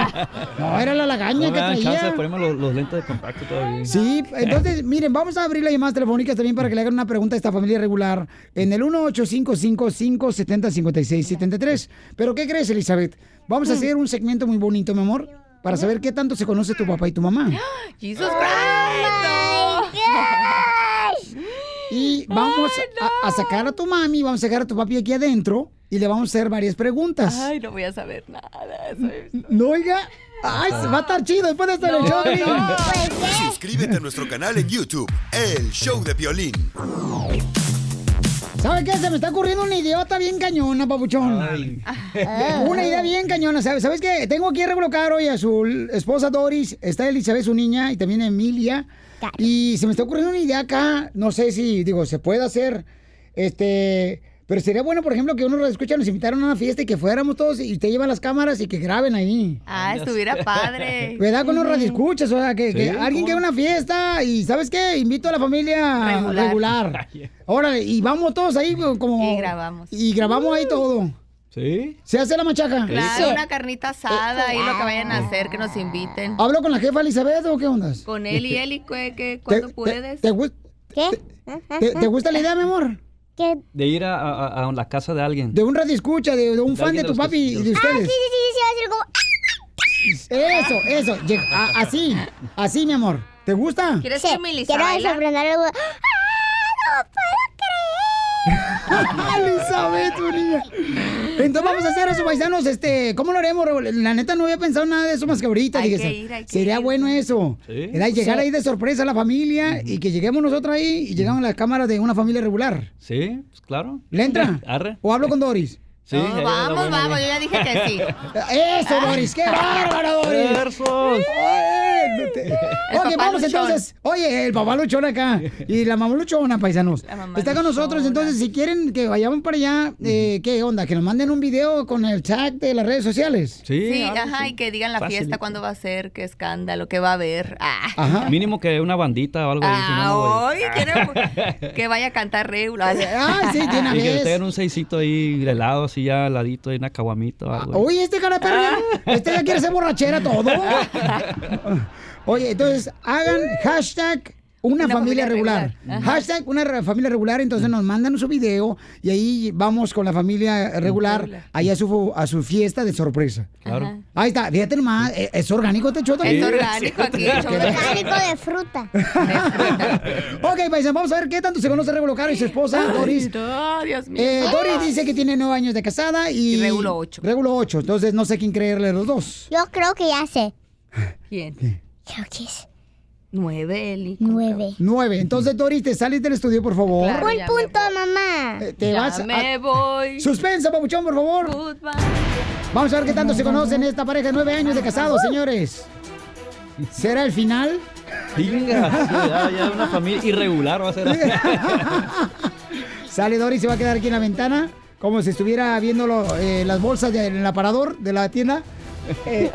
No, era la lagaña No que dan chance de traía. ponerme los, los lentes de contacto todavía. Sí, entonces, miren, vamos a abrir las llamadas telefónicas también para que le hagan una pregunta a esta familia regular en el 1-855-570-5673. Pero, ¿qué crees, Elizabeth? Vamos Mm. a hacer un segmento muy bonito, mi amor, para saber qué tanto se conoce tu papá y tu mamá. Jesus Christ. Y vamos a, a sacar a tu mami, vamos a sacar a tu papi aquí adentro y le vamos a hacer varias preguntas. Ay, no voy a saber nada. Soy- No, oiga. Ay, va a estar chido después de estar en el show. Piolín. Suscríbete a nuestro canal en YouTube, El Show de Violín. ¿Sabe qué? Se me está ocurriendo una idiota bien cañona, papuchón. Una idea bien cañona. ¿Sabes, ¿Sabes qué? Tengo aquí a Regulo Caro y a su esposa Doris. Está Elizabeth, su niña, y también Emilia. Y se me está ocurriendo una idea acá. No sé si, digo, se puede hacer. Este. Pero sería bueno, por ejemplo, que uno lo escucha, nos invitaron a una fiesta y que fuéramos todos y te llevan las cámaras y que graben ahí. Ah, estuviera padre. ¿Verdad? Con los radioescuchas, o sea, que, que Sí, alguien que una fiesta y, ¿sabes qué? Invito a la familia Regular. regular. Órale, y vamos todos ahí como... Y grabamos. Y grabamos ahí todo. ¿Sí? ¿Se hace la machaca? Claro, una carnita asada y lo que vayan a hacer, que nos inviten. ¿Hablo con la jefa Elizabeth o qué onda? Con él y él y que, que cuando puedes. ¿Te, gust- ¿Qué? te- te gusta la idea, mi amor? ¿Qué? De ir a, a- a la casa de alguien. De un radio escucha, de, de un De fan de tu papi y de de los- Ah, sí, ustedes. sí, sí, sí, va a hacer como... Eso, eso. A- así, así, mi amor. ¿Te gusta? ¿Quieres Sí, que me quiero sorprender algo. ¡Ah, no Elizabeth, tu niña. Entonces vamos a hacer eso, paisanos. Este, ¿cómo lo haremos? La neta no había pensado nada de eso más que ahorita. Hay Dije, que se- ir, hay que sería ir. bueno eso. Sí. Era llegar Sí. ahí de sorpresa a la familia y que lleguemos nosotros ahí y llegamos a la cámara de una familia regular. Sí, pues claro. ¿Le entra? Arre. ¿O hablo con Doris? Sí, No, vamos, vamos, yo ya dije que sí. Eso, Doris, qué bárbaro, Doris. Versos. Ay, no te- El Ok, vamos luchón. entonces. Oye, el papá luchón acá y la mamá luchona, paisanos. Mamá Está con nosotros, luchona. entonces si quieren que vayamos para allá, eh, ¿qué onda? Que nos manden un video con el tag de las redes sociales. Sí, Sí, ajá, así. y que digan la fiesta, cuándo va a ser, qué escándalo, qué va a haber. Ah, Ajá. Mínimo que una bandita o algo ahí. si no, no voy. ah hoy quiero que vaya a cantar Regulo. Ah, sí, tiene Y que tengan un seisito ahí de helado, así ya al ladito, y una caguamita o algo. Oye, este cara de perro, ya- este ya quiere ser borrachera todo. Oye, entonces hagan hashtag una, Una familia, familia regular. Hashtag una familia regular, entonces nos mandan su video y ahí vamos con la familia regular ahí a su, a su fiesta de sorpresa. Claro. Ajá. Ahí está, fíjate nomás, eh, es orgánico este choto. Es orgánico aquí, el show de- Orgánico de fruta. Ok, paisano, vamos a ver qué tanto se conoce Regulo Caro y su esposa, Doris. Oh, Dios mío. Eh, Doris dice que tiene nueve años de casada y... Y Regulo ocho. Regulo ocho, entonces no sé quién creerle los dos. Yo creo que ya sé. ¿Quién? Creo que es Nueve, Eli. nueve. Nueve. Entonces, Doris, te sales del estudio, por favor. Claro. Un punto, mamá. Eh, Te Ya vas me a... voy. Suspensa, papuchón, por favor. Goodbye. Vamos a ver qué tanto se conocen esta pareja de nueve años de casados, señores. ¿Será el final? Venga, sí, ya, ya una familia irregular va a ser. Sale Doris, se va a quedar aquí en la ventana, como si estuviera viendo lo- eh, las bolsas de- en el aparador de la tienda. Eh,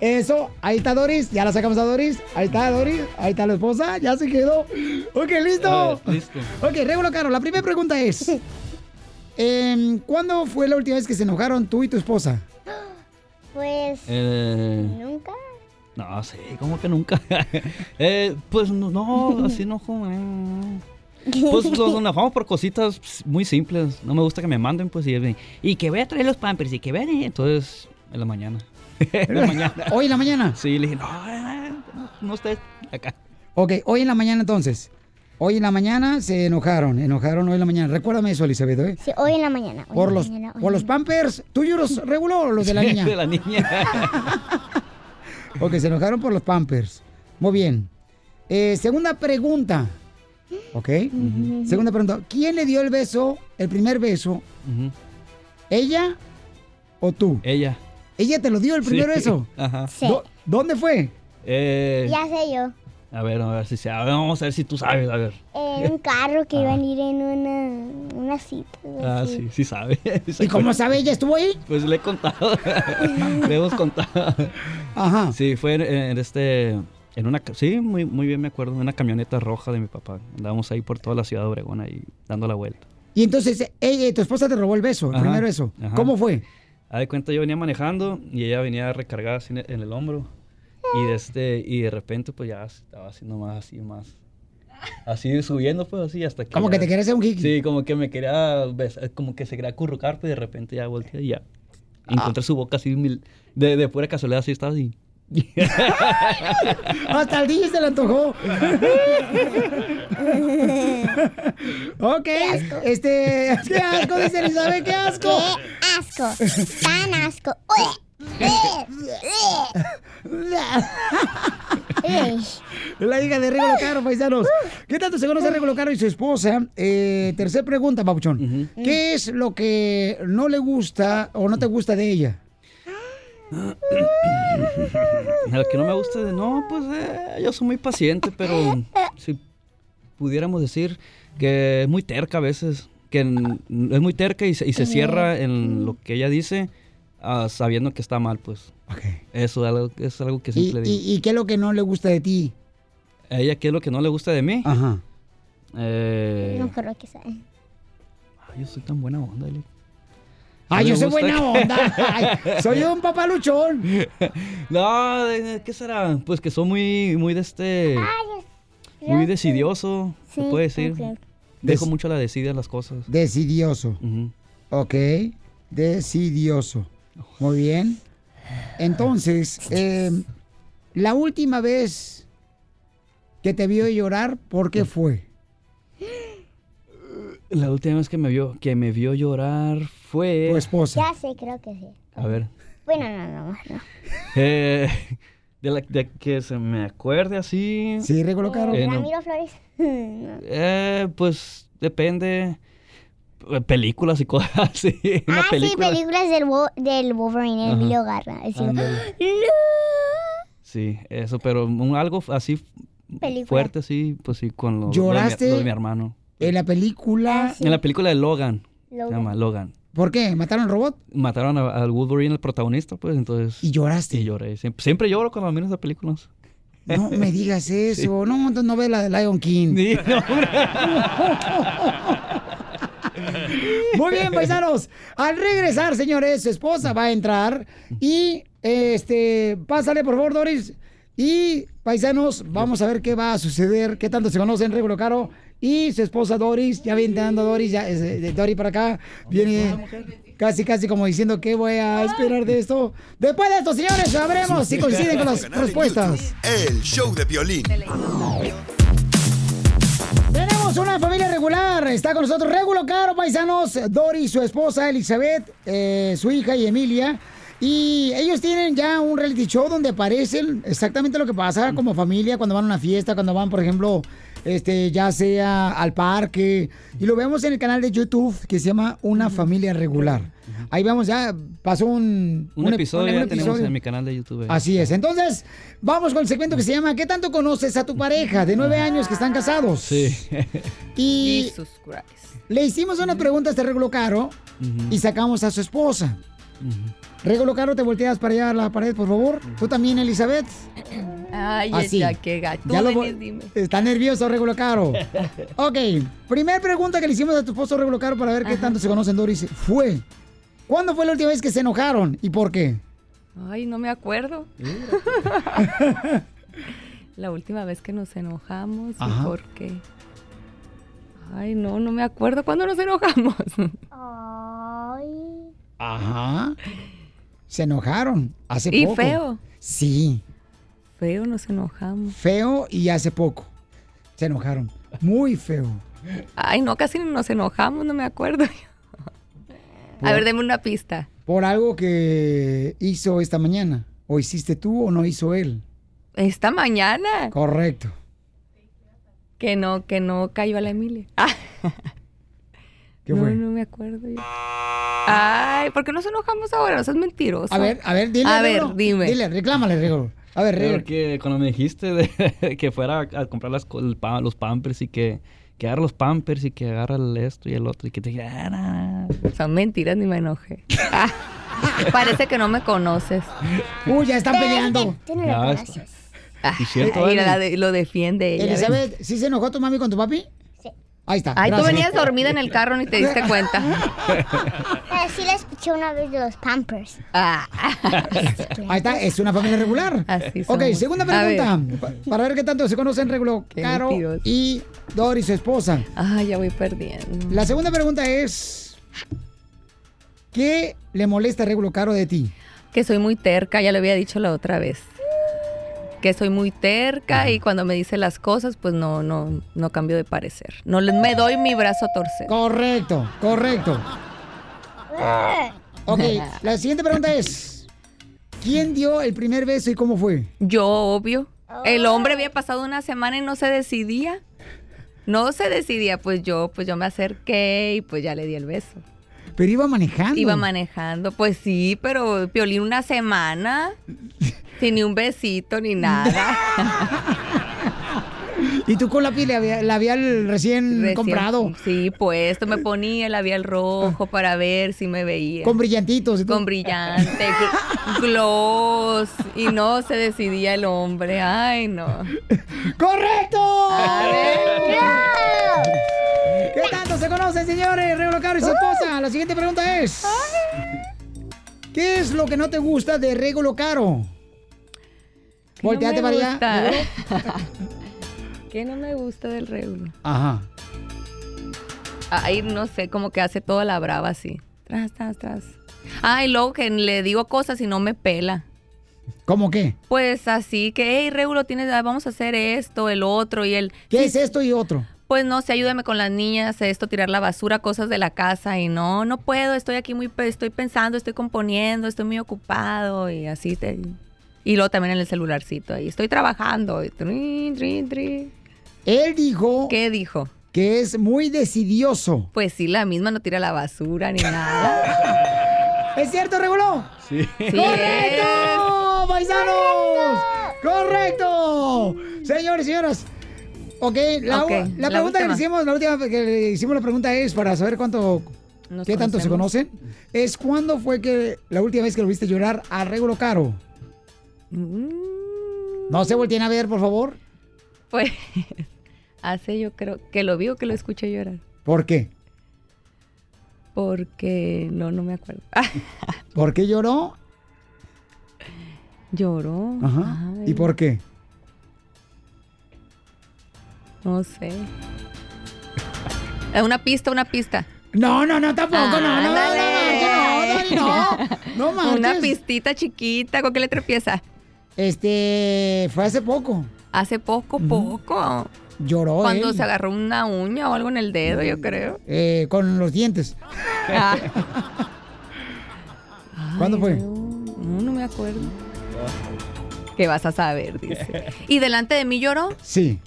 eso, ahí está Doris, ya la sacamos a Doris. Ahí está Doris, ahí está la esposa, ya se quedó. Ok, listo. Ver, listo. Ok, Regulo Caro, la primera pregunta es: em, ¿Cuándo fue la última vez que se enojaron tú y tu esposa? Pues Eh, nunca. no, sí, como que nunca. Eh, pues no, no, así no. Pues nos enojamos por cositas muy simples. No me gusta que me manden, pues, y, y que voy a traer los pampers y que vean. eh. Entonces, en la mañana. en la mañana. ¿Hoy en la mañana? Sí, le dije, no, eh, no, no estés acá. Ok, hoy en la mañana entonces. Hoy en la mañana se enojaron, enojaron hoy en la mañana. Recuérdame eso, Elizabeth, ¿eh? Sí, hoy en la mañana. hoy Por en la los, mañana, hoy por en los pampers, ¿tuyos los reguló o los de la niña? de la niña. Ok, se enojaron por los pampers. Muy bien. Eh, segunda pregunta. ¿Ok? Segunda pregunta. ¿Quién le dio el beso, el primer beso? ¿Ella o tú? Ella. ¿Ella te lo dio el primer Sí. beso? Ajá. Sí. ¿Dó- ¿Dónde fue? Eh, Ya sé yo. a ver, a ver si se, a ver, vamos a ver si tú sabes, a ver. En un carro que iban a ir en una, una cita. Ah, así. sí, sí sabe. ¿Y cómo sabe ella? ¿Estuvo ahí? Pues le he contado. le hemos contado. Ajá. Sí, fue en, en este. En una, sí, muy, muy bien me acuerdo, en una camioneta roja de mi papá. Andábamos ahí por toda la ciudad de Obregón, ahí dando la vuelta. Y entonces, ella, tu esposa te robó el beso, el Ajá, primer beso. ajá. ¿Cómo fue? A de cuenta, yo venía manejando y ella venía recargada así en el, en el hombro. Y de, este, y de repente, pues ya estaba haciendo más así, más. Así subiendo, pues así hasta que. Como que ya- te quería hacer un jiki. Sí, como que me quería besar, como que se quería acurrucar, pues de repente ya volteé y ya. Encontré su boca así, mil- de, de pura casualidad, así estaba así. Hasta el DJ se le antojó. ok. Este. ¡Qué asco! Dice Elizabeth, ¡qué asco! ¡Qué asco! ¡Tan asco! La hija de Rigo Caro, paisanos. ¿Qué tanto se conoce a Rigo Caro y su esposa? Eh, tercer pregunta, Papuchón. ¿Qué es lo que no le gusta o no te gusta de ella? Lo que no me gusta de. No, pues eh, yo soy muy paciente, pero si pudiéramos decir que es muy terca a veces. Que es muy terca y se, y se cierra en lo que ella dice, ah, sabiendo que está mal, pues. Eso es algo, es algo que ¿Y, siempre digo. y- y qué es lo que no le gusta de ti? ¿A ella qué es lo que no le gusta de mí? Ajá. Eh, No creo que sea. ay, yo soy tan buena onda, Eli. Ay, No yo soy buena que- onda. Ay, soy un papaluchón. No, ¿qué será? Pues que soy muy, muy de este... Muy decidioso, se Sí, puede decir. Dejo Des- mucho la decida en las cosas. Decidioso. Ok. Decidioso. Muy bien. Entonces, eh, la última vez que te vio llorar, ¿por qué fue? La última vez que me vio, que me vio llorar fue... Tu esposa. Ya sé, creo que sí. A ver. Bueno, no, no, no. eh, de, la, de que se me acuerde así. Sí, recolocaron. Eh, no. Ramiro Flores. No. Eh, pues depende. Eh, Películas y cosas así. Ah, película. sí, películas del, Wo- del Wolverine, Ajá. Emilio Garra. Así, Ándale. Sí, eso, pero un- algo así Película. fuerte, sí, pues sí, con lo, lo de mi- ¿Lloraste? lo de mi hermano. En la película. En la película de Logan. Se llama Logan. ¿Por qué? ¿Mataron al robot? Mataron a- al Wolverine, el protagonista, pues entonces. ¿Y lloraste? Y lloré. Siempre, siempre lloro cuando miro esas películas. No me digas eso. No, entonces no ves la de Lion King. Muy bien, paisanos. Al regresar, señores, su esposa va a entrar y este, pásale por favor, Doris. Y paisanos, vamos a ver qué va a suceder, qué tanto se conocen Regulo Caro y su esposa Doris. Ya viene entrando Doris, ya es, eh, Doris para acá. Viene casi, casi como diciendo que voy a esperar de esto. Después de esto, señores, sabremos si coinciden con las respuestas. El show de violín. Tenemos una familia regular. Está con nosotros Regulo Caro, paisanos. Doris, su esposa Elizabeth, eh, su hija y Emilia. Y ellos tienen ya un reality show donde aparecen exactamente lo que pasa como familia cuando van a una fiesta, cuando van, por ejemplo, este, ya sea al parque. Y lo vemos en el canal de YouTube que se llama Una Familia Regular. Ahí vamos, ya pasó un, Un, ep- episodio un ya tenemos en mi canal de YouTube. Así es. Entonces, vamos con el segmento que se llama ¿Qué tanto conoces a tu pareja de nueve años que están casados? Sí. Y Jesus Christ. le hicimos una pregunta a este Regulo Caro y sacamos a su esposa. Regulo Caro, te volteas para allá a la pared, por favor. Tú también, Elizabeth. Ay, Así. ya, qué gato. Ya lo dime. Está nervioso, Regulo Caro. Ok, primer pregunta que le hicimos a tu esposo, Regulo Caro, para ver qué tanto se conocen, Doris, fue... ¿Cuándo fue la última vez que se enojaron y por qué? Ay, no me acuerdo. La última vez que nos enojamos y Ajá. por qué. Ay, no, no me acuerdo cuándo nos enojamos. Ay. Ajá. Se enojaron hace Y poco. feo. Sí. Feo nos enojamos. Feo y hace poco. Se enojaron. Muy feo. Ay, no, casi no nos enojamos, no me acuerdo. A ver, deme una pista. Por algo que hizo esta mañana. ¿O hiciste tú o no hizo él? Esta mañana. Correcto. Que no, que no cayó a la Emilia. Ah, ¿Qué no, fue? no me acuerdo yo. Ay, ¿por qué nos enojamos ahora? No seas mentiroso. A ver, a ver, dile. A ver, dime. Dile, reclámale, Regulo. A ver, Regulo. Porque cuando me dijiste de- que fuera a comprar las, los pampers y que, que agarra los pampers y que agarra el esto y el otro y que te dije, ah, nah. Son mentiras, ni me enojé. Ah, parece que no me conoces. Uy, ya están peleando. Tú no lo Ya, conoces. Ah, ¿Y cierto, la lo defiende ella. Elizabeth, ¿sí se enojó tu mami con tu papi? Ahí está. Ay, tú venías dormida en el carro ni te diste cuenta. Sí la escuché una vez de los Pampers. Ah. Ahí está, es una familia regular. Así Ok, somos. segunda ver. pregunta. pa- Para ver qué tanto se conocen Regulo, Qué Caro mentiroso. y Dory, su esposa. Ah, ya voy perdiendo. La segunda pregunta es: ¿Qué le molesta a Regulo Caro de ti? Que soy muy terca, ya lo había dicho la otra vez. Que soy muy terca y cuando me dice las cosas, pues no, no, no cambio de parecer. No le- me doy mi brazo a torcer. Correcto, correcto. Ok, la siguiente pregunta es: ¿Quién dio el primer beso y cómo fue? Yo, obvio. El hombre había pasado una semana y no se decidía. No se decidía, pues yo, pues yo me acerqué y pues ya le di el beso. Pero iba manejando. Iba manejando, pues sí, pero Piolín una semana, sin ni un besito ni nada. Y tú con la piel labial, labial recién, Recién- comprado. Sí, puesto, me ponía el labial rojo para ver si me veía. Con brillantitos. Con brillante, gl- gloss, y no se decidía el hombre. Ay, no. ¡Correcto! A ver. ¿Qué tanto se conocen, señores? Regulo Caro y su esposa. La siguiente pregunta es: ¿Qué es lo que no te gusta de Regulo Caro? ¿Qué no Volteate me para allá. gusta? Regulo. ¿Qué no me gusta del regulo? Ajá. Ay, no sé, como que hace toda la brava así. Tras, tras, tras. Ay, luego que le digo cosas y no me pela. ¿Cómo qué? Pues así que, hey, Regulo, tienes, ah, vamos a hacer esto, el otro y el... ¿Qué es esto y otro? Pues no sé, ayúdame con las niñas, esto, tirar la basura, cosas de la casa y no, no puedo, estoy aquí muy, estoy pensando, estoy componiendo, estoy muy ocupado y así te... Y luego también en el celularcito ahí, estoy trabajando. y trin, trin, trin. Él dijo ¿Qué dijo? que es muy decidioso. Pues sí, la misma no tira la basura ni nada. ¿Es cierto, Regulo? Sí. ¡Correcto! ¡Paisanos! ¡Correcto! Señores y señoras. Ok, la, Ok, la la pregunta que le hicimos, la última que le hicimos la pregunta es para saber cuánto, Nos qué tanto se conocen. Es cuándo fue que la última vez que lo viste llorar a Regulo Caro. Mm, No se volteen a ver, por favor. Pues hace yo creo que lo vi o que lo escuché llorar. ¿Por qué? Porque no, no me acuerdo. ¿Por qué lloró? Lloró. Ajá. Ay, ¿Y por qué? No sé. Eh, Una pista, una pista. No, no, no, tampoco, no, no, no, no, no, no, no, no Una pistita chiquita. ¿Con qué letra empieza? Este, fue hace poco. Hace poco, poco. Lloró Cuando él. se agarró una uña o algo en el dedo, yo creo. Eh, con los dientes. Ah. ¿Cuándo fue? No, no me acuerdo. ¿Qué vas a saber? Dice. ¿Y delante de mí lloró? Sí.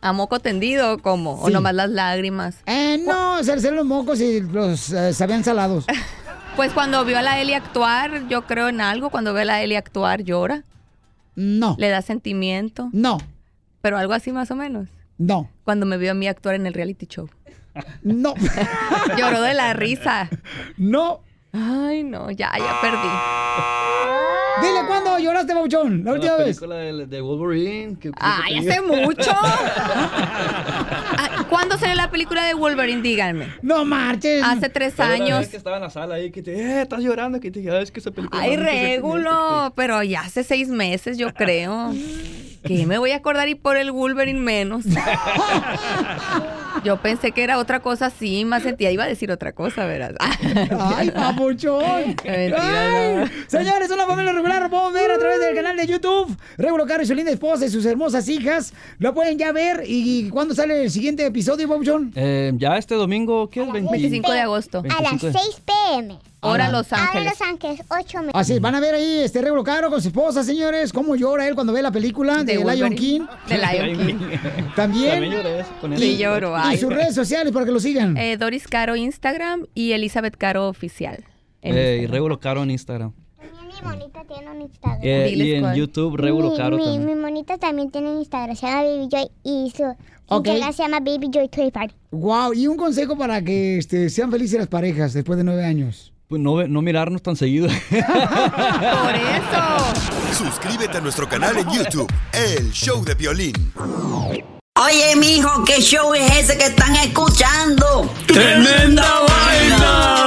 ¿A moco tendido o cómo? ¿O Sí. nomás las lágrimas? Eh, no, se los mocos y los eh, sabían salados. Pues cuando vio a la Eli actuar, yo creo en algo. Cuando ve a la Eli actuar, llora. No. Le da sentimiento. No. Pero algo así más o menos. No. Cuando me vio a mí actuar en el reality show. No. Lloró de la risa. No. Ay, no, ya, ya perdí. Dile cuándo lloraste, Bauchón, la última la vez. película de, de Wolverine. que- que Ay, hace mucho. Ah, ¿Cuándo salió la película de Wolverine? Díganme. No marches. Hace tres años. vez que estaba en la sala ahí, que te, eh, estás llorando, que te dije, "Ah, es que esa película. Ay, régulo, pero ya hace seis meses, yo creo. Que me voy a acordar y por el Wolverine menos. Yo pensé que era otra cosa así, más sentía, iba a decir otra cosa, verás. ¡Ay, papuchón! Mentira, Ay, Señores, una familia regular, lo podemos ver a través del canal de YouTube. Regulo Caro y su linda esposa y sus hermosas hijas. Lo pueden ya ver. ¿Y cuándo sale el siguiente episodio, papuchón? Eh, ya este domingo, ¿qué es? 25 de agosto. A las 6 pm. Hora Los Ahora Ángeles. Los Ángeles, 8 meses. Así, van a ver ahí este Regulo Caro con su esposa, señores. Cómo llora él cuando ve la película de, De Lion. King. De Lion King. También. También lloré con él. Lloro, Y sus redes sociales para que lo sigan. Eh, Doris Caro Instagram y Elizabeth Caro Oficial. Eh, y. Regulo Caro en Instagram. Mi monita tiene un Instagram. Eh, y en cuál. YouTube, Regulo mi, Caro mi, también. mi monita también tiene un Instagram, se llama Baby Joy y su Ok. Instagram se llama Baby Joy Toy Party. Wow, y un consejo para que este, sean felices las parejas después de nueve años. Pues no, ve- no mirarnos tan seguido. Por eso. Suscríbete a nuestro canal en YouTube, El Show de Violín. Oye, mijo, ¿qué show es ese que están escuchando? ¡Tremenda vaina!